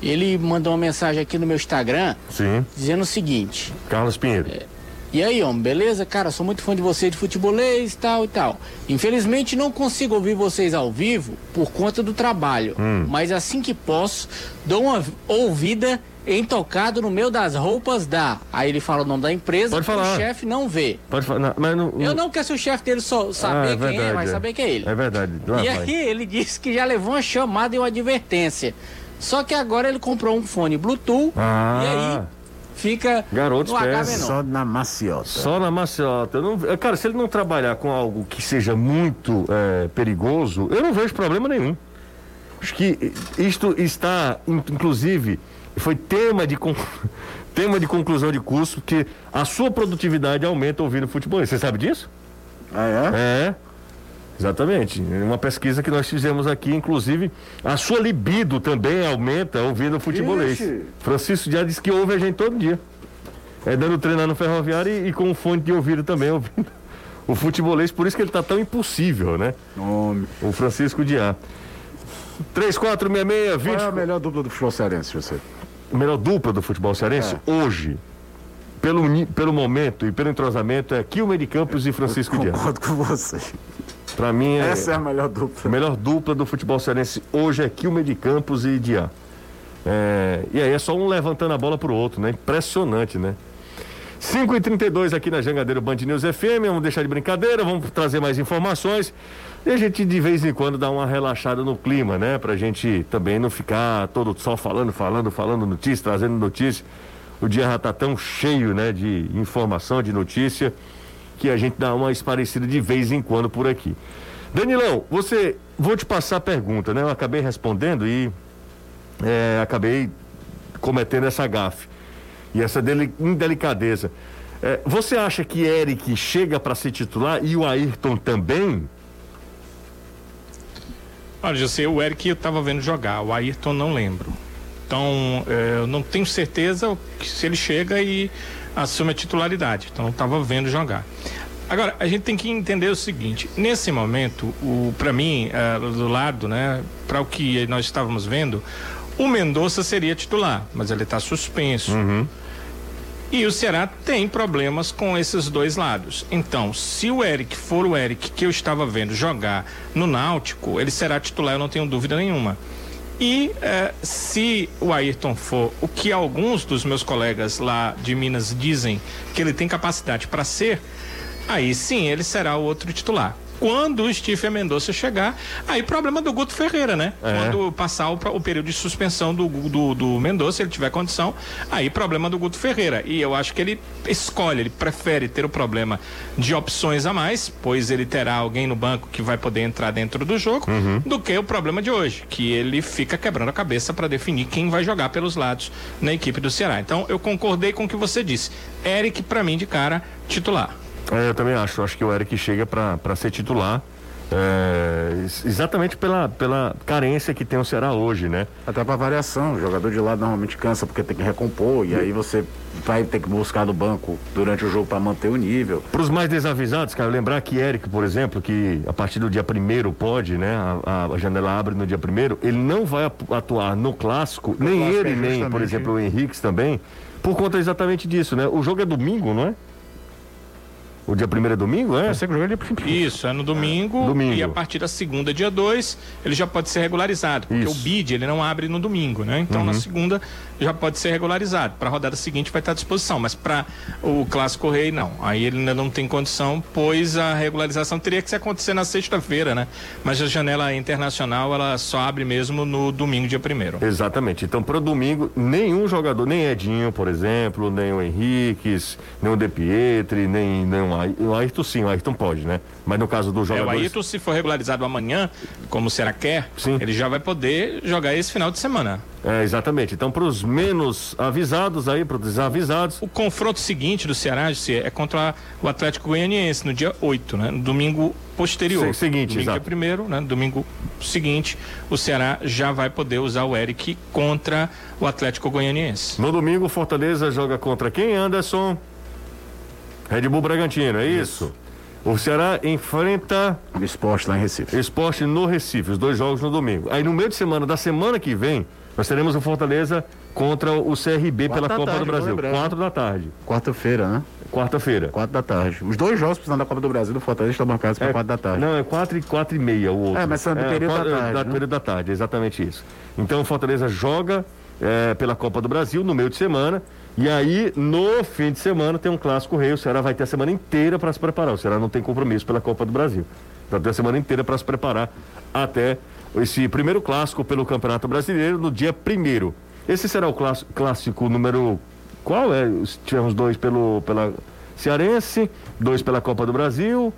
D: Ele mandou uma mensagem aqui no meu Instagram.
B: Sim.
D: Dizendo o seguinte.
B: Carlos Pinheiro. É,
D: E aí, homem, beleza? Cara, sou muito fã de você de futebolês, tal e tal. Infelizmente não consigo ouvir vocês ao vivo por conta do trabalho.
B: Hum.
D: Mas assim que posso, dou uma ouvida em tocado no meio das roupas da. Aí ele fala o nome da empresa,
B: Pode falar.
D: o chefe não vê.
B: Pode falar, mas não.
D: Eu não quero ser o chefe dele só saber
B: Ah, é
D: quem é,
B: verdade,
D: mas
B: é.
D: saber que é ele.
B: É verdade. Lá
D: E
B: vai.
D: aí ele disse que já levou uma chamada e uma advertência. Só que agora ele comprou um fone Bluetooth
B: Ah.
D: e aí fica
B: Garoto
D: no.
E: Só na maciota.
B: Só na maciota. Eu não- cara, se ele não trabalhar com algo que seja muito é, perigoso, eu não vejo problema nenhum. Acho que isto está, in- inclusive, foi tema de, con- [LAUGHS] tema de conclusão de curso, que a sua produtividade aumenta ouvindo futebol. Você sabe disso?
E: Ah, é?
B: É. Exatamente. É Uma pesquisa que nós fizemos aqui, inclusive, a sua libido também aumenta ouvindo futebolês.
E: Ixi.
B: Francisco já disse que ouve a gente todo dia. É dando treinar no ferroviário e, e com fone de ouvido também, ouvindo [LAUGHS] o futebolês, por isso que ele tá tão impossível, né?
E: Homem.
B: O Francisco Diá. 3466
E: Qual
B: 20.
E: é a melhor dupla do futebol cearense, você?
B: melhor dupla do futebol cearense hoje, pelo, pelo momento e pelo entrosamento, é Kilmer de Campos e Francisco Diá.
E: Concordo com você.
B: Pra mim é.
E: Essa é a melhor
B: A
E: dupla.
B: melhor dupla do futebol cearense hoje é Kilmer de Campos e Diá. É, e aí é só um levantando a bola pro outro, né? Impressionante, né? 5 e 32 aqui na Jangadeiro Band News FM, vamos deixar de brincadeira, vamos trazer mais informações e a gente de vez em quando dá uma relaxada no clima, né? Pra gente também não ficar todo só falando, falando, falando notícia, trazendo notícia. O dia já tá tão cheio, né, de informação, de notícia, que a gente dá uma esparecida de vez em quando por aqui. Danilão, você, vou te passar a pergunta, né? Eu acabei respondendo e é, acabei cometendo essa gafe e essa indelicadeza. É, você acha que Eric chega para ser titular e o Ayrton também?
C: Olha, sei, o Eric eu tava vendo jogar, o Ayrton não lembro. Então, eh, eu não tenho certeza se ele chega e assume a titularidade. Então, eu tava vendo jogar. Agora, a gente tem que entender o seguinte: nesse momento, o para mim, eh, do lado, né, para o que nós estávamos vendo, o Mendonça seria titular, mas ele está suspenso. E o Ceará tem problemas com esses dois lados. Então, se o Eric for o Eric que eu estava vendo jogar no Náutico, ele será titular, eu não tenho dúvida nenhuma. E eh, se o Ayrton for o que alguns dos meus colegas lá de Minas dizem que ele tem capacidade para ser, aí sim ele será o outro titular. Quando o Stephen Mendonça chegar, aí problema do Guto Ferreira, né?
B: É.
C: Quando passar o, o período de suspensão do, do, do Mendonça, ele tiver condição, aí problema do Guto Ferreira. E eu acho que ele escolhe, ele prefere ter o problema de opções a mais, pois ele terá alguém no banco que vai poder entrar dentro do jogo, do que o problema de hoje, que ele fica quebrando a cabeça para definir quem vai jogar pelos lados na equipe do Ceará. Então eu concordei com o que você disse. Eric, para mim, de cara, titular.
B: É, eu também acho. Acho que o Eric chega para ser titular. é, ex- exatamente pela, pela carência que tem o Ceará hoje, né?
E: Até pra variação, o jogador de lado normalmente cansa porque tem que recompor, e aí você vai ter que buscar do banco durante o jogo pra manter o nível.
B: Para os mais desavisados, cara, lembrar que Eric, por exemplo, que a partir do dia primeiro pode, né? A, a janela abre no dia primeiro, ele não vai atu- atuar no clássico, nem
E: clássico
B: ele,
E: é
B: nem, por exemplo, o Henrique também, por conta exatamente disso, né? O jogo é domingo, não é? O dia primeiro é domingo, é?
E: Eu sei que o jogo é
C: Isso, é no domingo,
B: Domingo.
C: e a partir da segunda, dia 2, ele já pode ser regularizado, porque
B: Isso.
C: o BID ele não abre no domingo, né? Então na segunda já pode ser regularizado. Para a rodada seguinte vai estar à disposição, mas para o Clássico Rei não. Aí ele ainda não tem condição, pois a regularização teria que se acontecer na sexta-feira, né? Mas a janela internacional ela só abre mesmo no domingo, dia primeiro.
B: Exatamente. Então, para o domingo, nenhum jogador, nem Edinho, por exemplo, nem o Henriques, nem o De Pietri, nem, nem o Ayrton, sim, o Ayrton pode, né? Mas no caso dos
C: É, o. Ayrton, se for regularizado amanhã, como o Ceará quer,
B: Sim.
C: ele já vai poder jogar esse final de semana.
B: É, exatamente. Então, para os menos avisados aí, para os desavisados,
C: O confronto seguinte do Ceará José, é contra o Atlético Goianiense no dia 8, né? No domingo posterior.
B: Se- seguinte,
C: domingo
B: exato.
C: dia primeiro, né? Domingo seguinte, o Ceará já vai poder usar o Eric contra o Atlético Goianiense.
B: no domingo, o Fortaleza joga contra quem, Anderson? Red Bull Bragantino, é isso? O Ceará enfrenta
E: O esporte lá em Recife.
B: esporte no Recife, os dois jogos no domingo. Aí no meio de semana da semana que vem, nós teremos o Fortaleza contra o CRB pela
E: Quatro da
B: Copa
E: tarde,
B: do Brasil. Quatro da tarde.
E: Quarta-feira, né?
B: Quarta-feira.
E: Quatro da tarde. Os dois jogos precisando da Copa do Brasil do Fortaleza estão marcados para quatro da tarde.
B: Não, é quatro e quatro e meia o outro.
E: É, mas são do período
B: quatro-
E: da tarde,
B: Da
E: né?
B: período da tarde, exatamente isso. Então o Fortaleza joga é, pela Copa do Brasil no meio de semana. E aí, no fim de semana, tem um clássico rei. O Ceará vai ter a semana inteira para se preparar. O Ceará não tem compromisso pela Copa do Brasil. Então tem a semana inteira para se preparar até esse primeiro clássico pelo Campeonato Brasileiro no dia primeiro. Esse será o clássico, número. Qual é? Os- Tivemos dois pelo, pela Cearense, dois pela Copa do Brasil,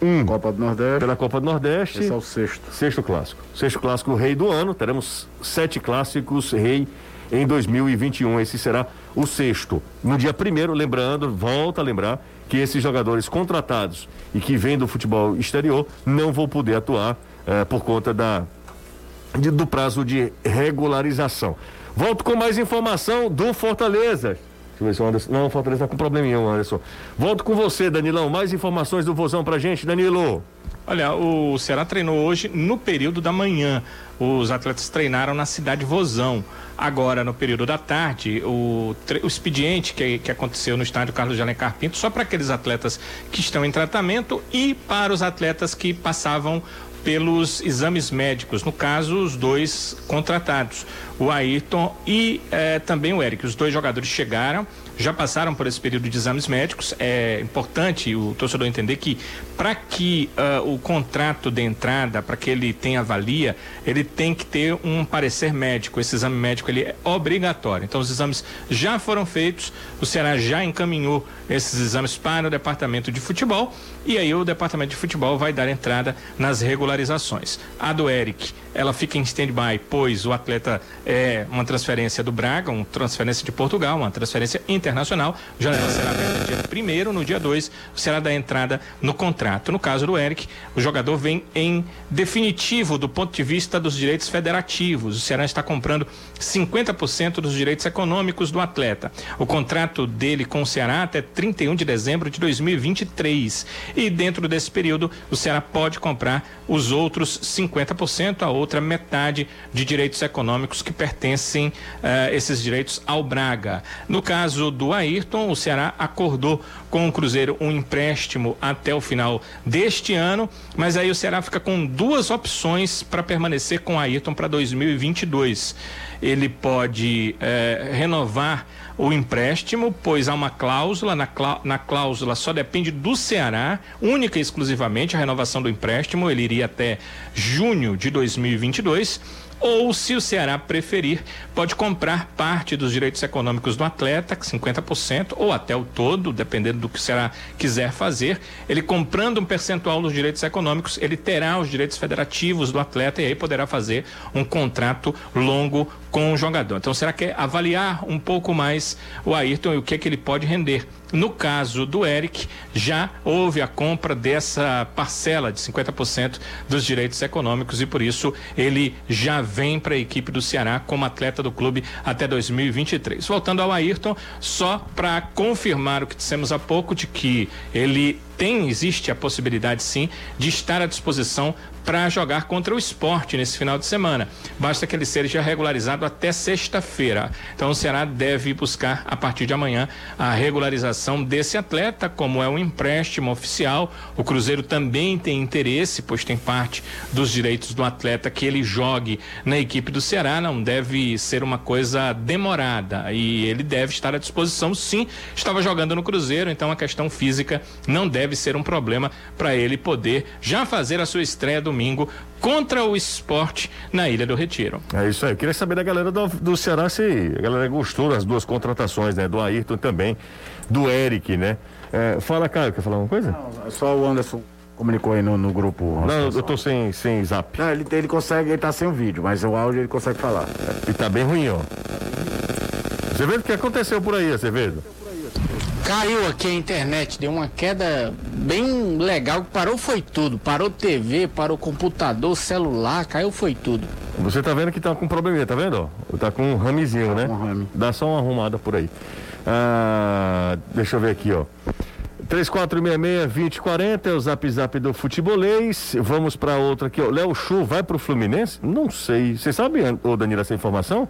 B: um
E: Copa do Nordeste.
B: pela Copa do Nordeste.
E: Esse é o sexto.
B: Sexto clássico. Sexto clássico rei do ano. Teremos sete clássicos rei em 2021. Esse será o sexto. No dia primeiro, lembrando, volta a lembrar que esses jogadores contratados e que vêm do futebol exterior não vão poder atuar eh, por conta da, de- do prazo de regularização. Volto com mais informação do Fortaleza. Deixa eu ver se o Anderson. Não, o Fortaleza está com probleminha, Anderson. Volto com você, Danilão. Mais informações do Vozão pra gente, Danilo.
C: Olha, o Ceará treinou hoje no período da manhã. Os atletas treinaram na cidade de Vozão. Agora, no período da tarde, o, o expediente que, que aconteceu no estádio Carlos de Alencar Pinto, só para aqueles atletas que estão em tratamento e para os atletas que passavam pelos exames médicos, no caso, os dois contratados, o Ayrton e eh, também o Eric. Os dois jogadores chegaram, já passaram por esse período de exames médicos. É importante o torcedor entender que, para que ah, o contrato de entrada, para que ele tenha valia, ele tem que ter um parecer médico. Esse exame médico ele é obrigatório. Então, os exames já foram feitos, o Ceará já encaminhou esses exames para o departamento de futebol e aí o departamento de futebol vai dar entrada nas regularizações. A do Eric, ela fica em stand-by, pois o atleta é uma transferência do Braga, uma transferência de Portugal, uma transferência internacional. A janela será aberta no dia primeiro, no dia 2, será da entrada no contrato. No caso do Eric, o jogador vem em definitivo do ponto de vista dos direitos federativos. O Ceará está comprando 50% dos direitos econômicos do atleta. O contrato dele com o Ceará até 31 de dezembro de 2023. E dentro desse período, o Ceará pode comprar os outros 50%, a outra metade de direitos econômicos que pertencem eh, esses direitos ao Braga. No caso do Ayrton, o Ceará acordou com o Cruzeiro um empréstimo até o final deste ano, mas aí o Ceará fica com duas opções para permanecer com o Ayrton para 2022. Ele pode eh, renovar o empréstimo, pois há uma cláusula, na, na cláusula só depende do Ceará, única e exclusivamente a renovação do empréstimo, ele iria até junho de 2022. Ou, se o Ceará preferir, pode comprar parte dos direitos econômicos do atleta, 50%, ou até o todo, dependendo do que o Ceará quiser fazer. Ele comprando um percentual dos direitos econômicos, ele terá os direitos federativos do atleta e aí poderá fazer um contrato longo com o jogador. Então, será que é avaliar um pouco mais o Ayrton e o que, é que ele pode render? No caso do Eric, já houve a compra dessa parcela de 50% dos direitos econômicos e por isso ele já vem para a equipe do Ceará como atleta do clube até 2023. Voltando ao Ayrton, só para confirmar o que dissemos há pouco de que ele tem, existe a possibilidade sim de estar à disposição para jogar contra o esporte nesse final de semana. Basta que ele seja regularizado até sexta-feira. Então o Ceará deve buscar a partir de amanhã a regularização desse atleta, como é um empréstimo oficial. O Cruzeiro também tem interesse, pois tem parte dos direitos do atleta que ele jogue na equipe do Ceará. Não deve ser uma coisa demorada e ele deve estar à disposição. Sim, estava jogando no Cruzeiro, então a questão física não deve ser um problema para ele poder já fazer a sua estreia domingo contra o esporte na Ilha do Retiro.
B: É isso aí. Eu queria saber da galera do, do Ceará se a galera gostou das duas contratações, né? Do Ayrton também, do Eric, né? É, fala, Caio, quer falar uma coisa?
E: É Só o Anderson comunicou aí no, no grupo.
B: Não, eu tô sem, sem zap.
E: Não, ele, ele consegue, ele tá sem o vídeo, mas o áudio ele consegue falar.
B: E tá bem ruim, ó. Azevedo, o que aconteceu por aí, Azevedo?
D: Caiu aqui a internet, deu uma queda bem legal, parou foi tudo. Parou TV, parou computador, celular, caiu foi tudo.
B: Você tá vendo que tá com probleminha, tá vendo? Tá com um ramezinho, né?
E: com um rame.
B: Dá só uma arrumada por aí. Ah, deixa eu ver aqui, ó. 3466-2040 é o zap zap do futebolês. Vamos pra outra aqui, ó. Léo Chu vai pro Fluminense? Não sei. Você sabe, ô Danilo, essa informação?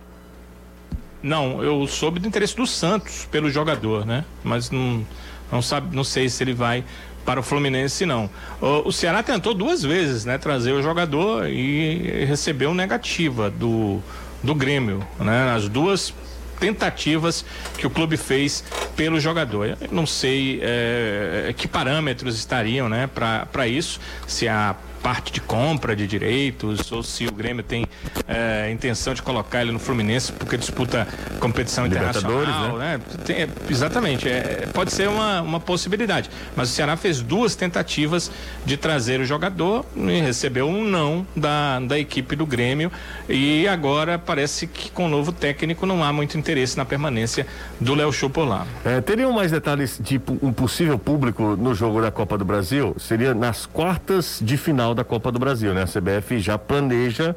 C: Não, eu soube do interesse do Santos pelo jogador, né? Mas não, não sabe, não sei se ele vai para o Fluminense não. O, o Ceará tentou duas vezes, né, trazer o jogador e recebeu negativa do do Grêmio, né? As duas tentativas que o clube fez pelo jogador. Eu não sei é, que parâmetros estariam, né, para isso, se a parte de compra de direitos ou se o Grêmio tem é, intenção de colocar ele no Fluminense porque disputa competição internacional, né? né? Tem, exatamente, é, pode ser uma, uma possibilidade. Mas o Ceará fez duas tentativas de trazer o jogador e recebeu um não da, da equipe do Grêmio e agora parece que com o novo técnico não há muito interesse na permanência do Léo Chu por lá.
B: É, teriam mais detalhes de um possível público no jogo da Copa do Brasil? Seria nas quartas de final final da Copa do Brasil, né? A CBF já planeja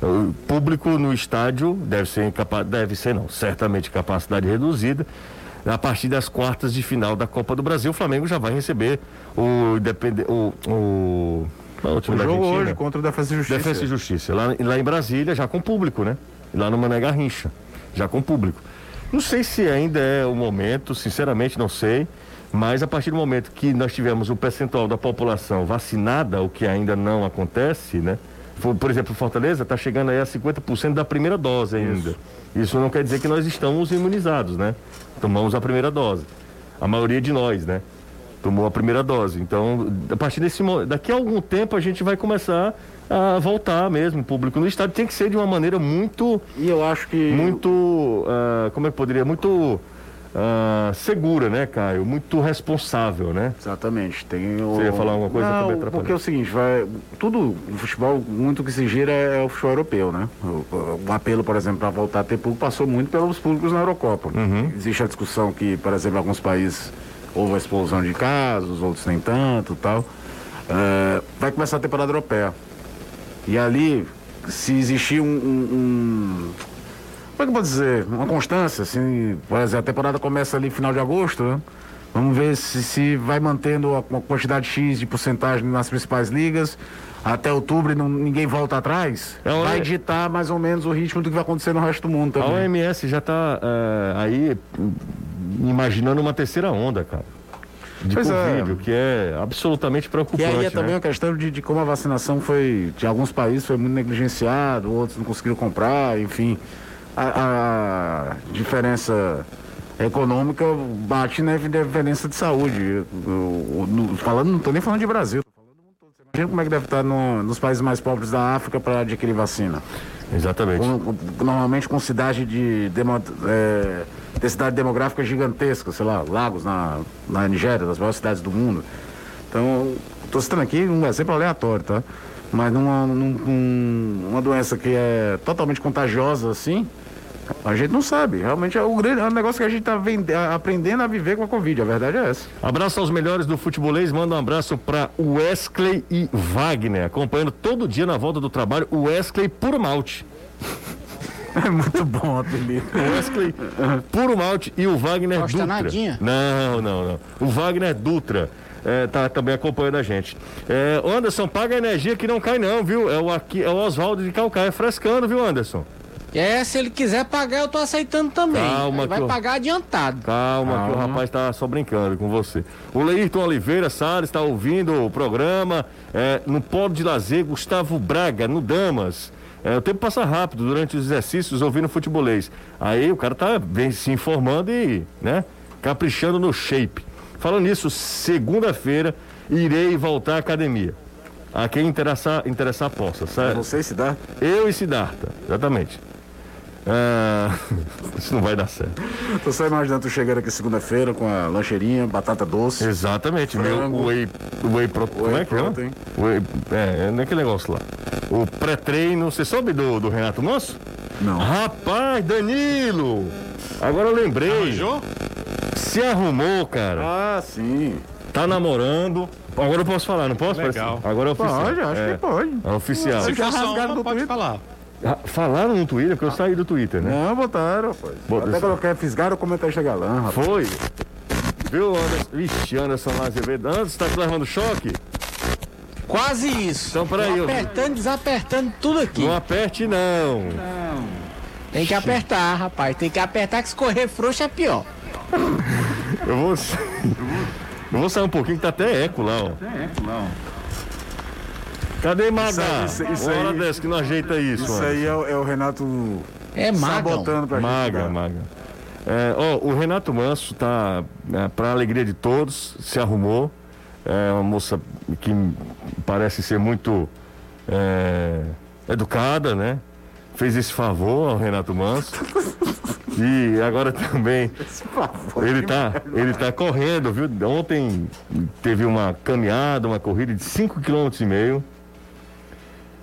B: o público no estádio deve ser deve ser não, certamente capacidade reduzida. A partir das quartas de final da Copa do Brasil, o Flamengo já vai receber o depende, o, o,
E: o jogo hoje contra o Defesa e Justiça.
B: Defesa e Justiça, lá, lá em Brasília, já com público, né? Lá no Mané Garrincha, já com público. Não sei se ainda é o momento, sinceramente não sei. Mas a partir do momento que nós tivemos o percentual da população vacinada, o que ainda não acontece, né? Por exemplo, Fortaleza está chegando aí a 50% da primeira dose ainda. Isso. Isso não quer dizer que nós estamos imunizados, né? Tomamos a primeira dose. A maioria de nós, né? Tomou a primeira dose. Então, a partir desse momento, daqui a algum tempo a gente vai começar a voltar mesmo, o público no estádio tem que ser de uma maneira muito.
E: E eu acho que.
B: Muito. Uh, como é que poderia? Muito uh, segura, né, Caio? Muito responsável, né?
E: Exatamente. Tem o...
B: Você ia falar alguma coisa
E: Não, também Porque é o seguinte, vai, tudo, o futebol, muito que se gira é, o futebol europeu, né? O, o apelo, por exemplo, para voltar a ter público passou muito pelos públicos na Eurocopa. Uhum. Existe a discussão que, por exemplo, alguns países houve a explosão de casos, outros nem tanto tal. Uh, vai começar a temporada europeia. E ali, se existir um, um, um como é que eu vou dizer? Uma constância, assim, por exemplo, a temporada começa ali final de agosto, né? Vamos ver se, se vai mantendo a, uma quantidade X de porcentagem nas principais ligas. Até outubro não, ninguém volta atrás. É vai ditar mais ou menos o ritmo do que vai acontecer no resto do mundo também.
B: A OMS já está uh, aí imaginando uma terceira onda, cara. De pois Covid, é. que é absolutamente preocupante. E
E: aí é
B: né?
E: também a questão de, de como a vacinação foi, de alguns países foi muito negligenciado, outros não conseguiram comprar, enfim a, a diferença econômica bate na diferença de saúde. Eu, eu, falando, não estou nem falando de Brasil, tô falando do mundo todo. Você imagina como é que deve estar no, nos países mais pobres da África para adquirir vacina.
B: Exatamente. Com,
E: normalmente com cidade de, demo, é, de cidade demográfica gigantesca, sei lá, Lagos na, na Nigéria, das maiores cidades do mundo. Então, estou citando aqui um exemplo aleatório, tá? Mas numa, num, uma doença que é totalmente contagiosa assim, a gente não sabe. Realmente é o grande é um negócio que a gente está aprendendo a viver com a Covid. A verdade é essa.
B: Abraço aos melhores do futebolês. Manda um abraço para Wesley e Wagner. Acompanhando todo dia na volta do trabalho o Wesley Puro Malte. [LAUGHS]
E: É muito bom o apelido.
B: Wesley Puro Malte e o Wagner Dutra. Nadinha. Não, não, não. O Wagner Dutra. É, tá também acompanhando a gente. É, Anderson, paga a energia que não cai não, viu? É o, aqui, é o Oswaldo de Calcaia frescando, viu, Anderson?
D: É, se ele quiser pagar, eu tô aceitando também. Calma, ele vai pagar adiantado.
B: Calma, Calma, que o rapaz tá só brincando com você. O Leirton Oliveira Salles está ouvindo o programa. É, no Polo de Lazer, Gustavo Braga, no Damas. É, o tempo passa rápido durante os exercícios ouvindo futebolês. Aí o cara tá bem se informando e, né, caprichando no shape. Falando nisso, segunda-feira irei voltar à academia. A quem interessar, interessar possa, certo?
E: Você e Siddhartha?
B: Eu e Siddhartha, exatamente. Ah, [LAUGHS] isso não vai dar certo.
E: Tô só imaginando tu chegando aqui segunda-feira com a lancheirinha, batata doce.
B: Exatamente, frango, meu whey, whey protein. Como é que é? Whey, é, é naquele negócio lá. O pré-treino, você soube do, do Renato Manso?
E: Não.
B: Rapaz, Danilo! Agora eu lembrei.
C: Arranjou?
B: Se arrumou, cara.
E: Ah, sim.
B: Tá namorando. Agora eu posso falar, não posso?
C: Legal.
B: Agora é oficial.
E: Pode, acho
B: é.
E: que pode.
B: É oficial.
C: Se for só uma, pode falar.
B: Falaram no Twitter, porque eu saí do Twitter, né?
E: Não, botaram, rapaz. Até coloquei, fisgaram o comentário galã, rapaz.
B: Foi. Viu, Anderson? Vixe, Anderson lá, Azevedo. Anderson, tá levando choque?
D: Quase isso.
B: Então, peraí.
D: Apertando, desapertando tudo aqui.
B: Não aperte, não.
D: Não. Tem que apertar, rapaz. Tem que apertar que se correr frouxo é pior.
B: Eu vou. [LAUGHS] Eu vou sair um pouquinho que tá até eco lá, ó.
E: É, não.
B: Cadê Maga?
E: Isso aí- isso
B: Hora
E: aí-
B: dessa que não ajeita isso,
E: Isso aí é, o- é o Renato
D: É magão.
E: sabotando pra gente.
B: Maga, maga. É, ó, o Renato Manso tá, é, para alegria de todos, se arrumou. É uma moça que parece ser muito é, educada, né? Fez esse favor ao Renato Manso. [LAUGHS] E agora também ele tá, ele tá correndo, viu? Ontem teve uma caminhada, uma corrida de 5,5 km e meio.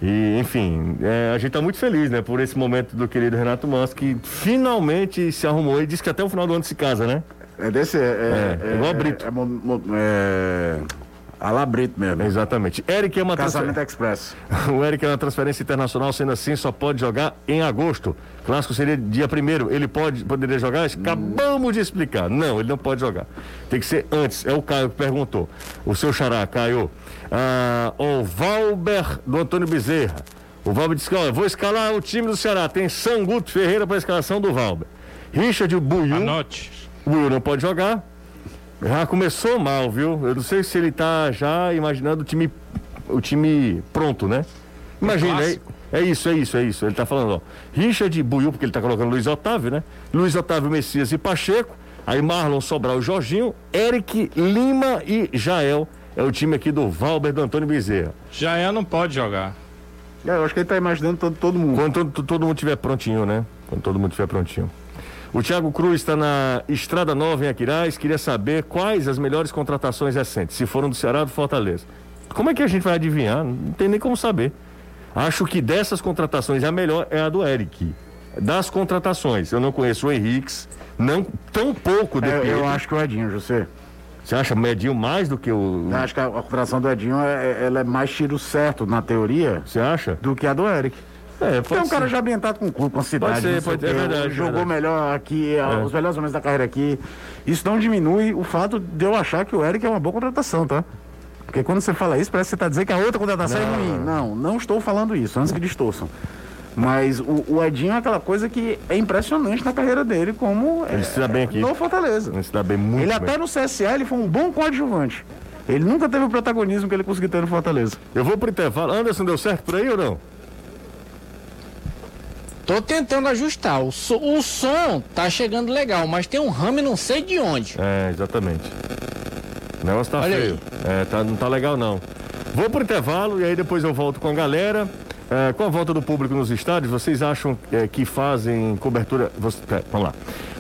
B: E, enfim, é, a gente tá muito feliz, né, por esse momento do querido Renato Manso, que finalmente se arrumou e disse que até o final do ano se casa, né?
E: É desse. É,
B: É, igual Brito.
E: É, mo- é, a Brito mesmo.
B: Exatamente. Eric é uma
E: Casamento
B: transferência.
E: Express. [LAUGHS]
B: O Eric é uma transferência internacional, sendo assim, só pode jogar em agosto. Clássico seria dia primeiro. Ele pode, poderia jogar? Acabamos de explicar. Não, ele não pode jogar. Tem que ser antes. É o Caio que perguntou. O seu xará, Caio. Ah, o Valber do Antônio Bezerra. O Valber disse que, ó, vou escalar o time do Ceará. Tem Sanguto Ferreira para a escalação do Valber. Richard Buiu.
C: Anote.
B: O Will não pode jogar. Já começou mal, viu? Eu não sei se ele tá já imaginando o time, o time pronto, né? Imagina, é, é isso, é isso, é isso. Ele tá falando, ó. Richard Buiu, porque ele tá colocando Luiz Otávio, né? Luiz Otávio, Messias e Pacheco. Aí Marlon Sobral e Jorginho. Eric Lima e Jael. É o time aqui do Valber do Antônio Bezerra.
C: Jael não pode jogar.
E: É, eu acho que ele tá imaginando todo, todo mundo.
B: Quando todo, todo mundo estiver prontinho, né? Quando todo mundo estiver prontinho. O Thiago Cruz está na Estrada Nova em Aquiraz. Queria saber quais as melhores contratações recentes, se foram do Ceará ou do Fortaleza. Como é que a gente vai adivinhar? Não tem nem como saber. Acho que dessas contratações a melhor é a do Eric. Das contratações, eu não conheço o Henriques, não tão pouco de
E: É, eu acho que o Edinho, José.
B: Você acha medinho mais do que o.
E: Eu acho que a, a contratação do Edinho é, é- ela é mais tiro certo na teoria
B: Você acha?
E: do que a do Eric.
B: É,
E: é um cara já ambientado com o clube, com a cidade.
B: ser,
E: não sei
B: pode-
E: o
B: é verdade,
E: Jogou
B: verdade.
E: melhor aqui, a- os melhores momentos da carreira aqui. Isso não diminui o fato de eu achar que o Eric é uma boa contratação, tá? Porque quando você fala isso, parece que você está dizendo que a outra contratação é
B: Não.
E: ruim. Não, não estou falando isso, antes que distorçam. Mas o, o Edinho é aquela coisa que é impressionante na carreira dele, como
B: Ele
E: é,
B: se dá bem aqui.
E: no Fortaleza.
B: Ele se dá bem muito
E: Ele
B: bem.
E: até no CSA ele foi um bom coadjuvante. Ele nunca teve o protagonismo que ele conseguiu ter no Fortaleza.
B: Eu vou pro intervalo. Anderson, deu certo por aí ou não?
D: Tô tentando ajustar. O, so- o som tá chegando legal, mas tem um rame não sei de onde.
B: É, exatamente. O negócio tá
D: Olha
B: feio. É, tá, não tá legal não. Vou pro intervalo e aí depois eu volto com a galera. É, com a volta do público nos estádios, vocês acham é, que fazem cobertura. você- é, vamos lá.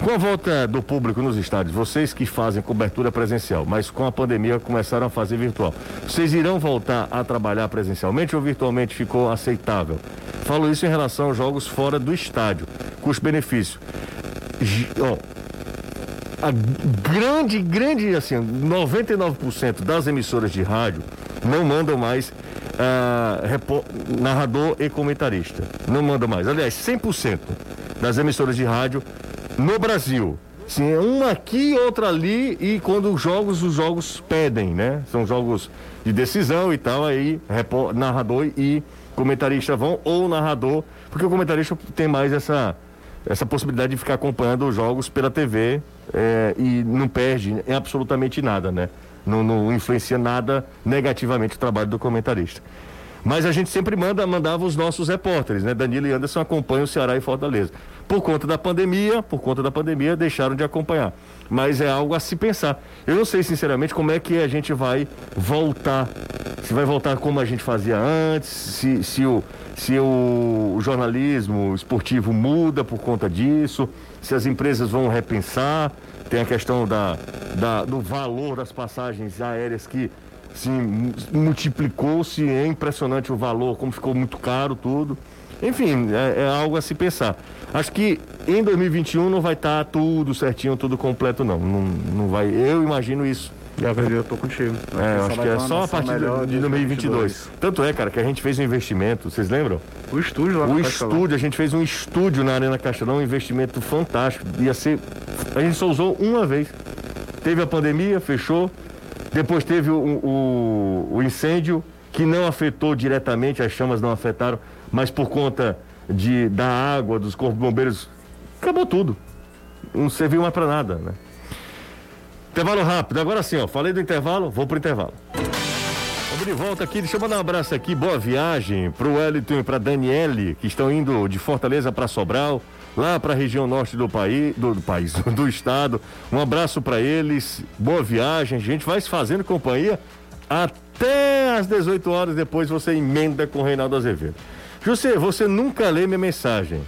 B: Com a volta do público nos estádios, vocês que fazem cobertura presencial, mas com a pandemia começaram a fazer virtual. Vocês irão voltar a trabalhar presencialmente ou virtualmente ficou aceitável? Falo isso em relação aos jogos fora do estádio. Custo-benefício. A grande, grande, assim, 99% das emissoras de rádio não mandam mais ah, repo- narrador e comentarista. Não mandam mais. Aliás, 100% das emissoras de rádio no Brasil. Sim, é uma aqui, outra ali, e quando os jogos, os jogos pedem, né? São jogos de decisão e tal, aí repo- narrador e comentarista vão, ou narrador, porque o comentarista tem mais essa, essa possibilidade de ficar acompanhando os jogos pela TV é, e não perde absolutamente nada, né? Não, não influencia nada negativamente o trabalho do comentarista. Mas a gente sempre manda, mandava os nossos repórteres, né? Danilo e Anderson acompanham o Ceará e Fortaleza. Por conta da pandemia, por conta da pandemia, deixaram de acompanhar. Mas é algo a se pensar. Eu não sei, sinceramente, como é que a gente vai voltar. Se vai voltar como a gente fazia antes, se, se, o, se o jornalismo esportivo muda por conta disso, se as empresas vão repensar. Tem a questão da, da- do valor das passagens aéreas que se multiplicou-se, é impressionante o valor, como ficou muito caro tudo. Enfim, é, é algo a se pensar. Acho que em 2021 não vai estar tudo certinho, tudo completo, não. não. Não vai. Eu imagino isso.
E: Eu acredito, eu tô contigo.
B: É, eu acho que é só a partir de, de 2022. Tanto é, cara, que a gente fez um investimento, vocês lembram?
E: O estúdio lá
B: O estúdio, a gente fez um estúdio na Arena Castelão, um investimento fantástico. Ia ser. A gente só usou uma vez. Teve a pandemia, fechou. Depois teve o, o, o incêndio, que não afetou diretamente, as chamas não afetaram, mas por conta de, da água, dos corpos bombeiros. Acabou tudo. Não serviu mais para nada, né? Intervalo rápido. Agora sim, ó. Falei do intervalo, vou pro intervalo. Vamos de volta aqui. Deixa eu mandar um abraço aqui. Boa viagem pro Wellington e pra Daniele, que estão indo de Fortaleza para Sobral, lá para a região norte do país, do, do país, [LAUGHS] do estado. Um abraço para eles. Boa viagem. A gente vai se fazendo companhia até às 18 horas. Depois você emenda com o Reinaldo Azevedo. José, você nunca lê minha mensagem.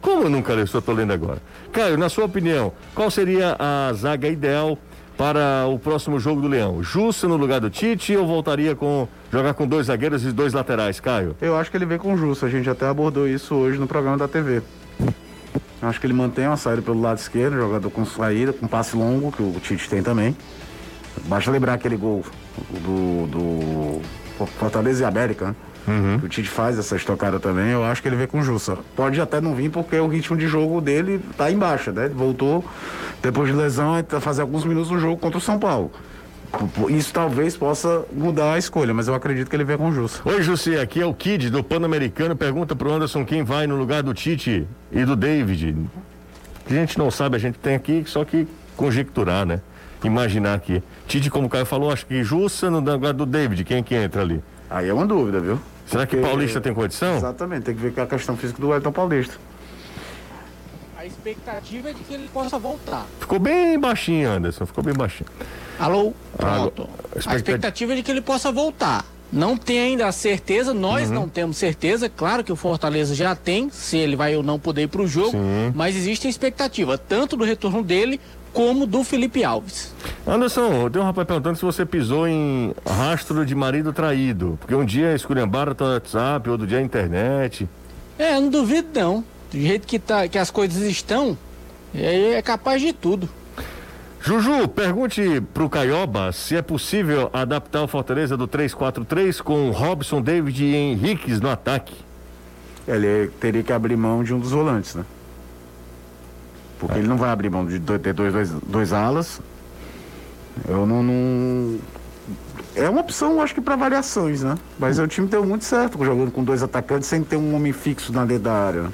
B: Como nunca lê? Só estou lendo agora. Caio, na sua opinião, qual seria a zaga ideal para o próximo jogo do Leão? Jussa no lugar do Tite ou voltaria com jogar com dois zagueiros e dois laterais, Caio?
E: Eu acho que ele vem com Jussa. A gente até abordou isso hoje no programa da TV. Eu acho que ele mantém uma saída pelo lado esquerdo, jogador com saída, com passe longo, que o Tite tem também. Basta lembrar aquele gol do, do Fortaleza e América, né? Uhum. O Tite faz essa estocada também, eu acho que ele vem com Jussa. Pode até não vir porque o ritmo de jogo dele tá em baixa, né? Ele voltou depois de lesão a fazer alguns minutos no jogo contra o São Paulo. Isso talvez possa mudar a escolha, mas eu acredito que ele vem com Jussa.
B: Oi, Jussi, aqui é o Kid do Pan-Americano. Pergunta pro Anderson quem vai no lugar do Tite e do David. A gente não sabe, a gente tem aqui só que conjecturar, né? Imaginar aqui. Tite, como o Caio falou, acho que Jussa no lugar do David. Quem que entra ali?
E: Aí é uma dúvida, viu?
B: Será que Paulista tem condição?
E: Exatamente, tem que ver com a questão física do Elton Paulista.
D: A expectativa é de que ele possa voltar.
B: Ficou bem baixinho, Anderson, ficou bem baixinho.
D: Alô? Pronto.
B: Ah,
D: a expectativa é de que ele possa voltar. Não tem ainda a certeza, nós uhum. não temos certeza. Claro que o Fortaleza já tem, se ele vai ou não poder ir para o jogo, Sim. mas existe a expectativa, tanto do retorno dele como do Felipe Alves.
B: Anderson, tem um rapaz perguntando se você pisou em rastro de marido traído. Porque um dia esculhambaram o WhatsApp, outro dia a internet.
D: É, não duvido não. Do jeito que, tá, que as coisas estão, é, é capaz de tudo.
B: Juju, pergunte pro Caioba se é possível adaptar o Fortaleza do 3-4-3 com Robson, David e Henriques no ataque.
E: Ele teria que abrir mão de um dos volantes, né? Porque é. ele não vai abrir mão de ter dois, dois, dois alas. Eu não, não, É uma opção, acho que, para variações, né? Mas o time deu muito certo jogando com dois atacantes sem ter um homem fixo na dentro da área.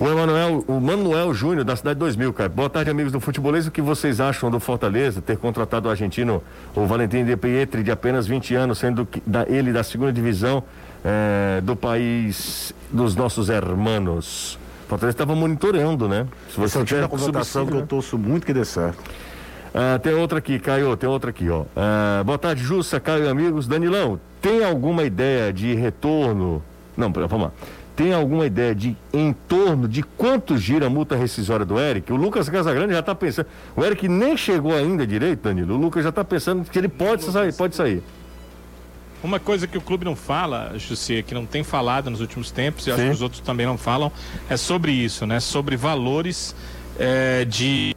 B: O Emanuel, o Manuel Júnior, da Cidade 2000, cara. Boa tarde, amigos do futebolês. O que vocês acham do Fortaleza ter contratado o argentino, o Valentim de Pietri, de apenas 20 anos, sendo da, ele da segunda divisão é, do país dos nossos hermanos? Fortaleza estava monitorando, né?
E: Se você Esse tiver é contratação que eu torço muito que dê certo.
B: Ah, tem outra aqui, Caio, tem outra aqui, ó. Ah, boa tarde, Jussa, Caio e amigos. Danilão, tem alguma ideia de retorno? Não, vamos lá. Tem alguma ideia de em torno de quanto gira a multa rescisória do Eric? O Lucas Casagrande já está pensando. O Eric nem chegou ainda direito, Danilo. O Lucas já está pensando que ele pode sair, pode sair.
C: Uma coisa que o clube não fala, Jussi, que não tem falado nos últimos tempos, e acho que os outros também não falam, é sobre isso, né? Sobre valores é, de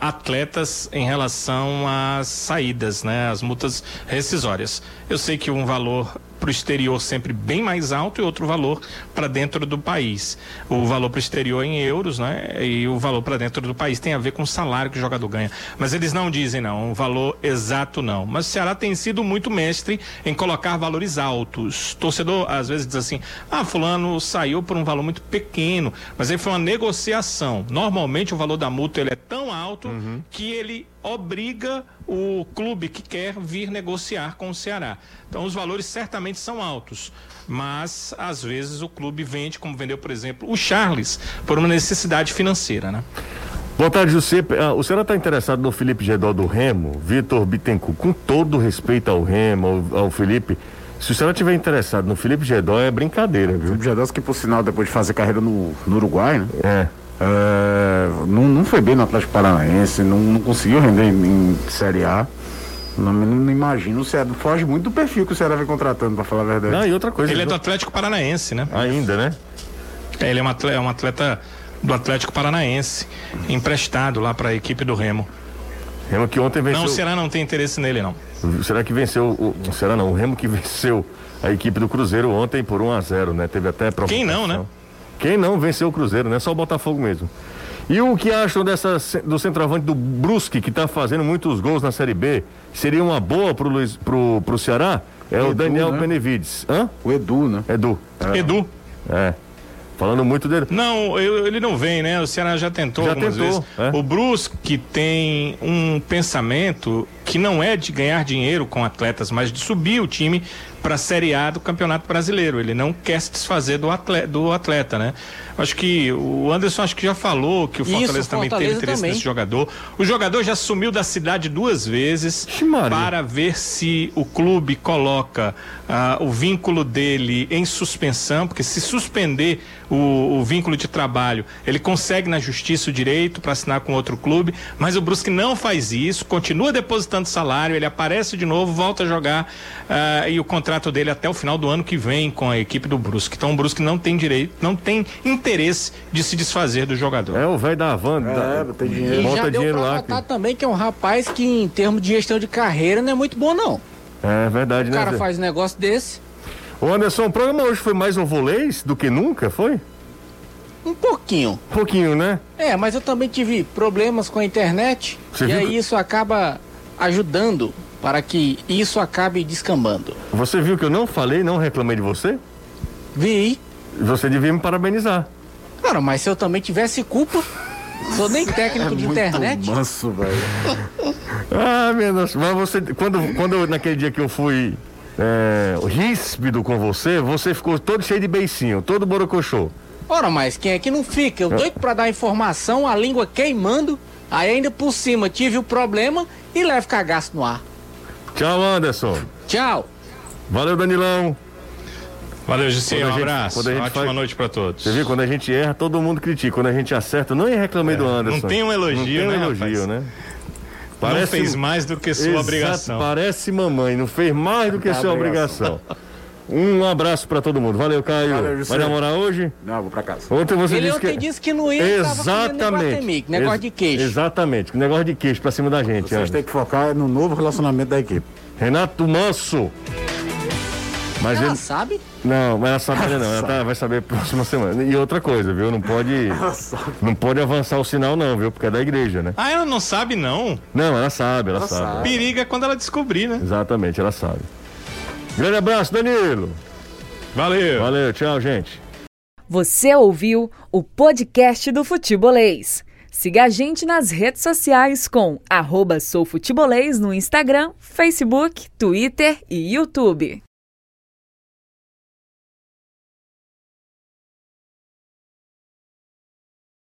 C: atletas em relação às saídas, né? As multas rescisórias. Eu sei que um valor para o exterior sempre bem mais alto e outro valor para dentro do país. O valor para o exterior em euros, né? E o valor para dentro do país tem a ver com o salário que o jogador ganha. Mas eles não dizem não, um valor exato não. Mas o Ceará tem sido muito mestre em colocar valores altos. Torcedor às vezes diz assim: "Ah, fulano saiu por um valor muito pequeno", mas aí foi uma negociação. Normalmente o valor da multa ele é tão alto uhum. que ele obriga o clube que quer vir negociar com o Ceará. Então os valores certamente são altos, mas às vezes o clube vende, como vendeu, por exemplo, o Charles, por uma necessidade financeira, né?
B: Boa tarde, José. Ah, o senhor está interessado no Felipe Gedó do Remo, Vitor Bittencourt, com todo respeito ao Remo, ao, ao Felipe. Se o senhor estiver interessado no Felipe Gedó, é brincadeira, viu?
E: Felipe Gedó, que por sinal, depois de fazer carreira no, no Uruguai, né?
B: É.
E: É, não, não foi bem no Atlético Paranaense, não, não conseguiu render em, em Série A. Não, não imagino, o Ceará foge muito do perfil que o Ceará vem contratando, para falar a verdade.
B: Não, e outra coisa.
C: Ele é do Atlético Paranaense, né?
B: Ainda, né?
C: É, ele é um atleta, é um atleta do Atlético Paranaense, emprestado lá para a equipe do Remo.
B: Remo que ontem venceu.
C: Não, o Ceará não tem interesse nele, não.
B: Será que venceu o. Será não? O Remo que [LAUGHS] venceu a equipe do Cruzeiro ontem por 1 a 0 né? Teve até
C: Quem não, né?
B: Quem não venceu o Cruzeiro, né? Só o Botafogo mesmo. E o que acham dessa, do centroavante do Brusque, que está fazendo muitos gols na Série B? Seria uma boa pro, Luiz, pro, pro Ceará? É o, o Daniel né? Benevides. Hã?
E: O Edu, né?
B: Edu.
C: É. Edu.
B: É. Falando muito dele.
C: Não, eu- ele não vem, né? O Ceará já tentou
B: Já
C: algumas
B: tentou,
C: vezes.
B: é.
C: O Brusque tem um pensamento que não é de ganhar dinheiro com atletas, mas de subir o time para a Série A do Campeonato Brasileiro. Ele não quer se desfazer do atleta, do atleta, né? Acho que o Anderson acho que já falou que o
D: Isso,
C: Fortaleza também
D: Fortaleza
C: teve interesse
D: também.
C: nesse jogador. O jogador já sumiu da cidade duas vezes para ver se o clube coloca ah, o vínculo dele em suspensão, porque se suspender o, o vínculo de trabalho, ele consegue na justiça o direito para assinar com outro clube, mas o Brusque não faz isso, continua depositando salário, ele aparece de novo, volta a jogar ah, e o contrato dele até o final do ano que vem com a equipe do Brusque. Então o Brusque não tem direito, não tem interesse de se desfazer do jogador.
B: É o velho da van.
E: É,
B: da-
E: tem
D: E
E: dinheiro.
B: Bota
D: já deu
B: dinheiro
D: pra
B: lá,
D: notar
B: filho.
D: também que é um rapaz que, em termos de gestão de carreira, não é muito bom, não.
B: É verdade,
D: O
B: né?
D: cara
B: Zé?
D: faz um negócio desse,
B: Ô Anderson, o programa hoje foi mais ovolês do que nunca, foi?
D: um pouquinho.
B: Um pouquinho, né?
D: É, mas eu também tive problemas com a internet.
B: Você
D: e
B: viu
D: aí
B: que-
D: isso acaba ajudando para que isso acabe descambando.
B: Você viu que eu não falei, não reclamei de você?
D: Vi.
B: Você devia me parabenizar.
D: Cara, mas se eu também tivesse culpa, sou nem técnico de internet.
E: manso, velho. [LAUGHS]
B: Ah, meu Deus. Mas você, quando, quando eu- naquele dia que eu fui é, ríspido com você, você ficou todo cheio de beicinho, todo borocochô.
D: Ora, mas quem é que não fica? Eu doido pra dar informação, a língua queimando, aí ainda por cima tive o problema e levo cagaço no ar.
B: Tchau, Anderson.
D: Tchau.
B: Valeu, Danilão.
C: Valeu,
B: a
C: um
B: gente-
C: abraço. Ótima
B: faz-
C: noite para todos.
B: Você viu, quando a gente erra, todo mundo critica. Quando a gente acerta, não reclamei do Anderson.
C: não tem um elogio,
B: não tem um
C: né,
B: elogio,
C: rapaz?
B: né?
C: não fez mais do que sua
B: Exato,
C: obrigação.
B: Parece mamãe, não fez mais do que sua obrigação. [LAUGHS] Um abraço pra todo mundo. Valeu, Caio.
E: Valeu,
B: Vai namorar hoje?
E: Não, vou pra casa.
B: Ontem você
D: Ele
B: disse
D: ontem
B: que...
D: disse que não ia, que tava negócio de
B: Exatamente.
D: queijo.
B: Exatamente. Negócio de queijo pra cima da gente.
E: Vocês têm que focar no novo relacionamento da equipe.
B: Renato Manso. Mas
D: Ela
B: ele...
D: sabe?
B: Não, mas ela sabe ainda não. Ela tá- vai saber próxima semana. E outra coisa, viu? Não pode. Não pode avançar o sinal, não, viu? Porque é da igreja, né?
C: Ah, ela não sabe, não.
B: Não, ela sabe, ela,
E: Ela
B: sabe.
E: sabe.
C: Periga quando ela descobrir, né?
B: Exatamente, ela sabe. Grande abraço, Danilo.
C: Valeu.
B: Valeu, tchau, gente.
A: Você ouviu o podcast do Futebolês. Siga a gente nas redes sociais com arroba soufutebolês no Instagram, Facebook, Twitter e YouTube.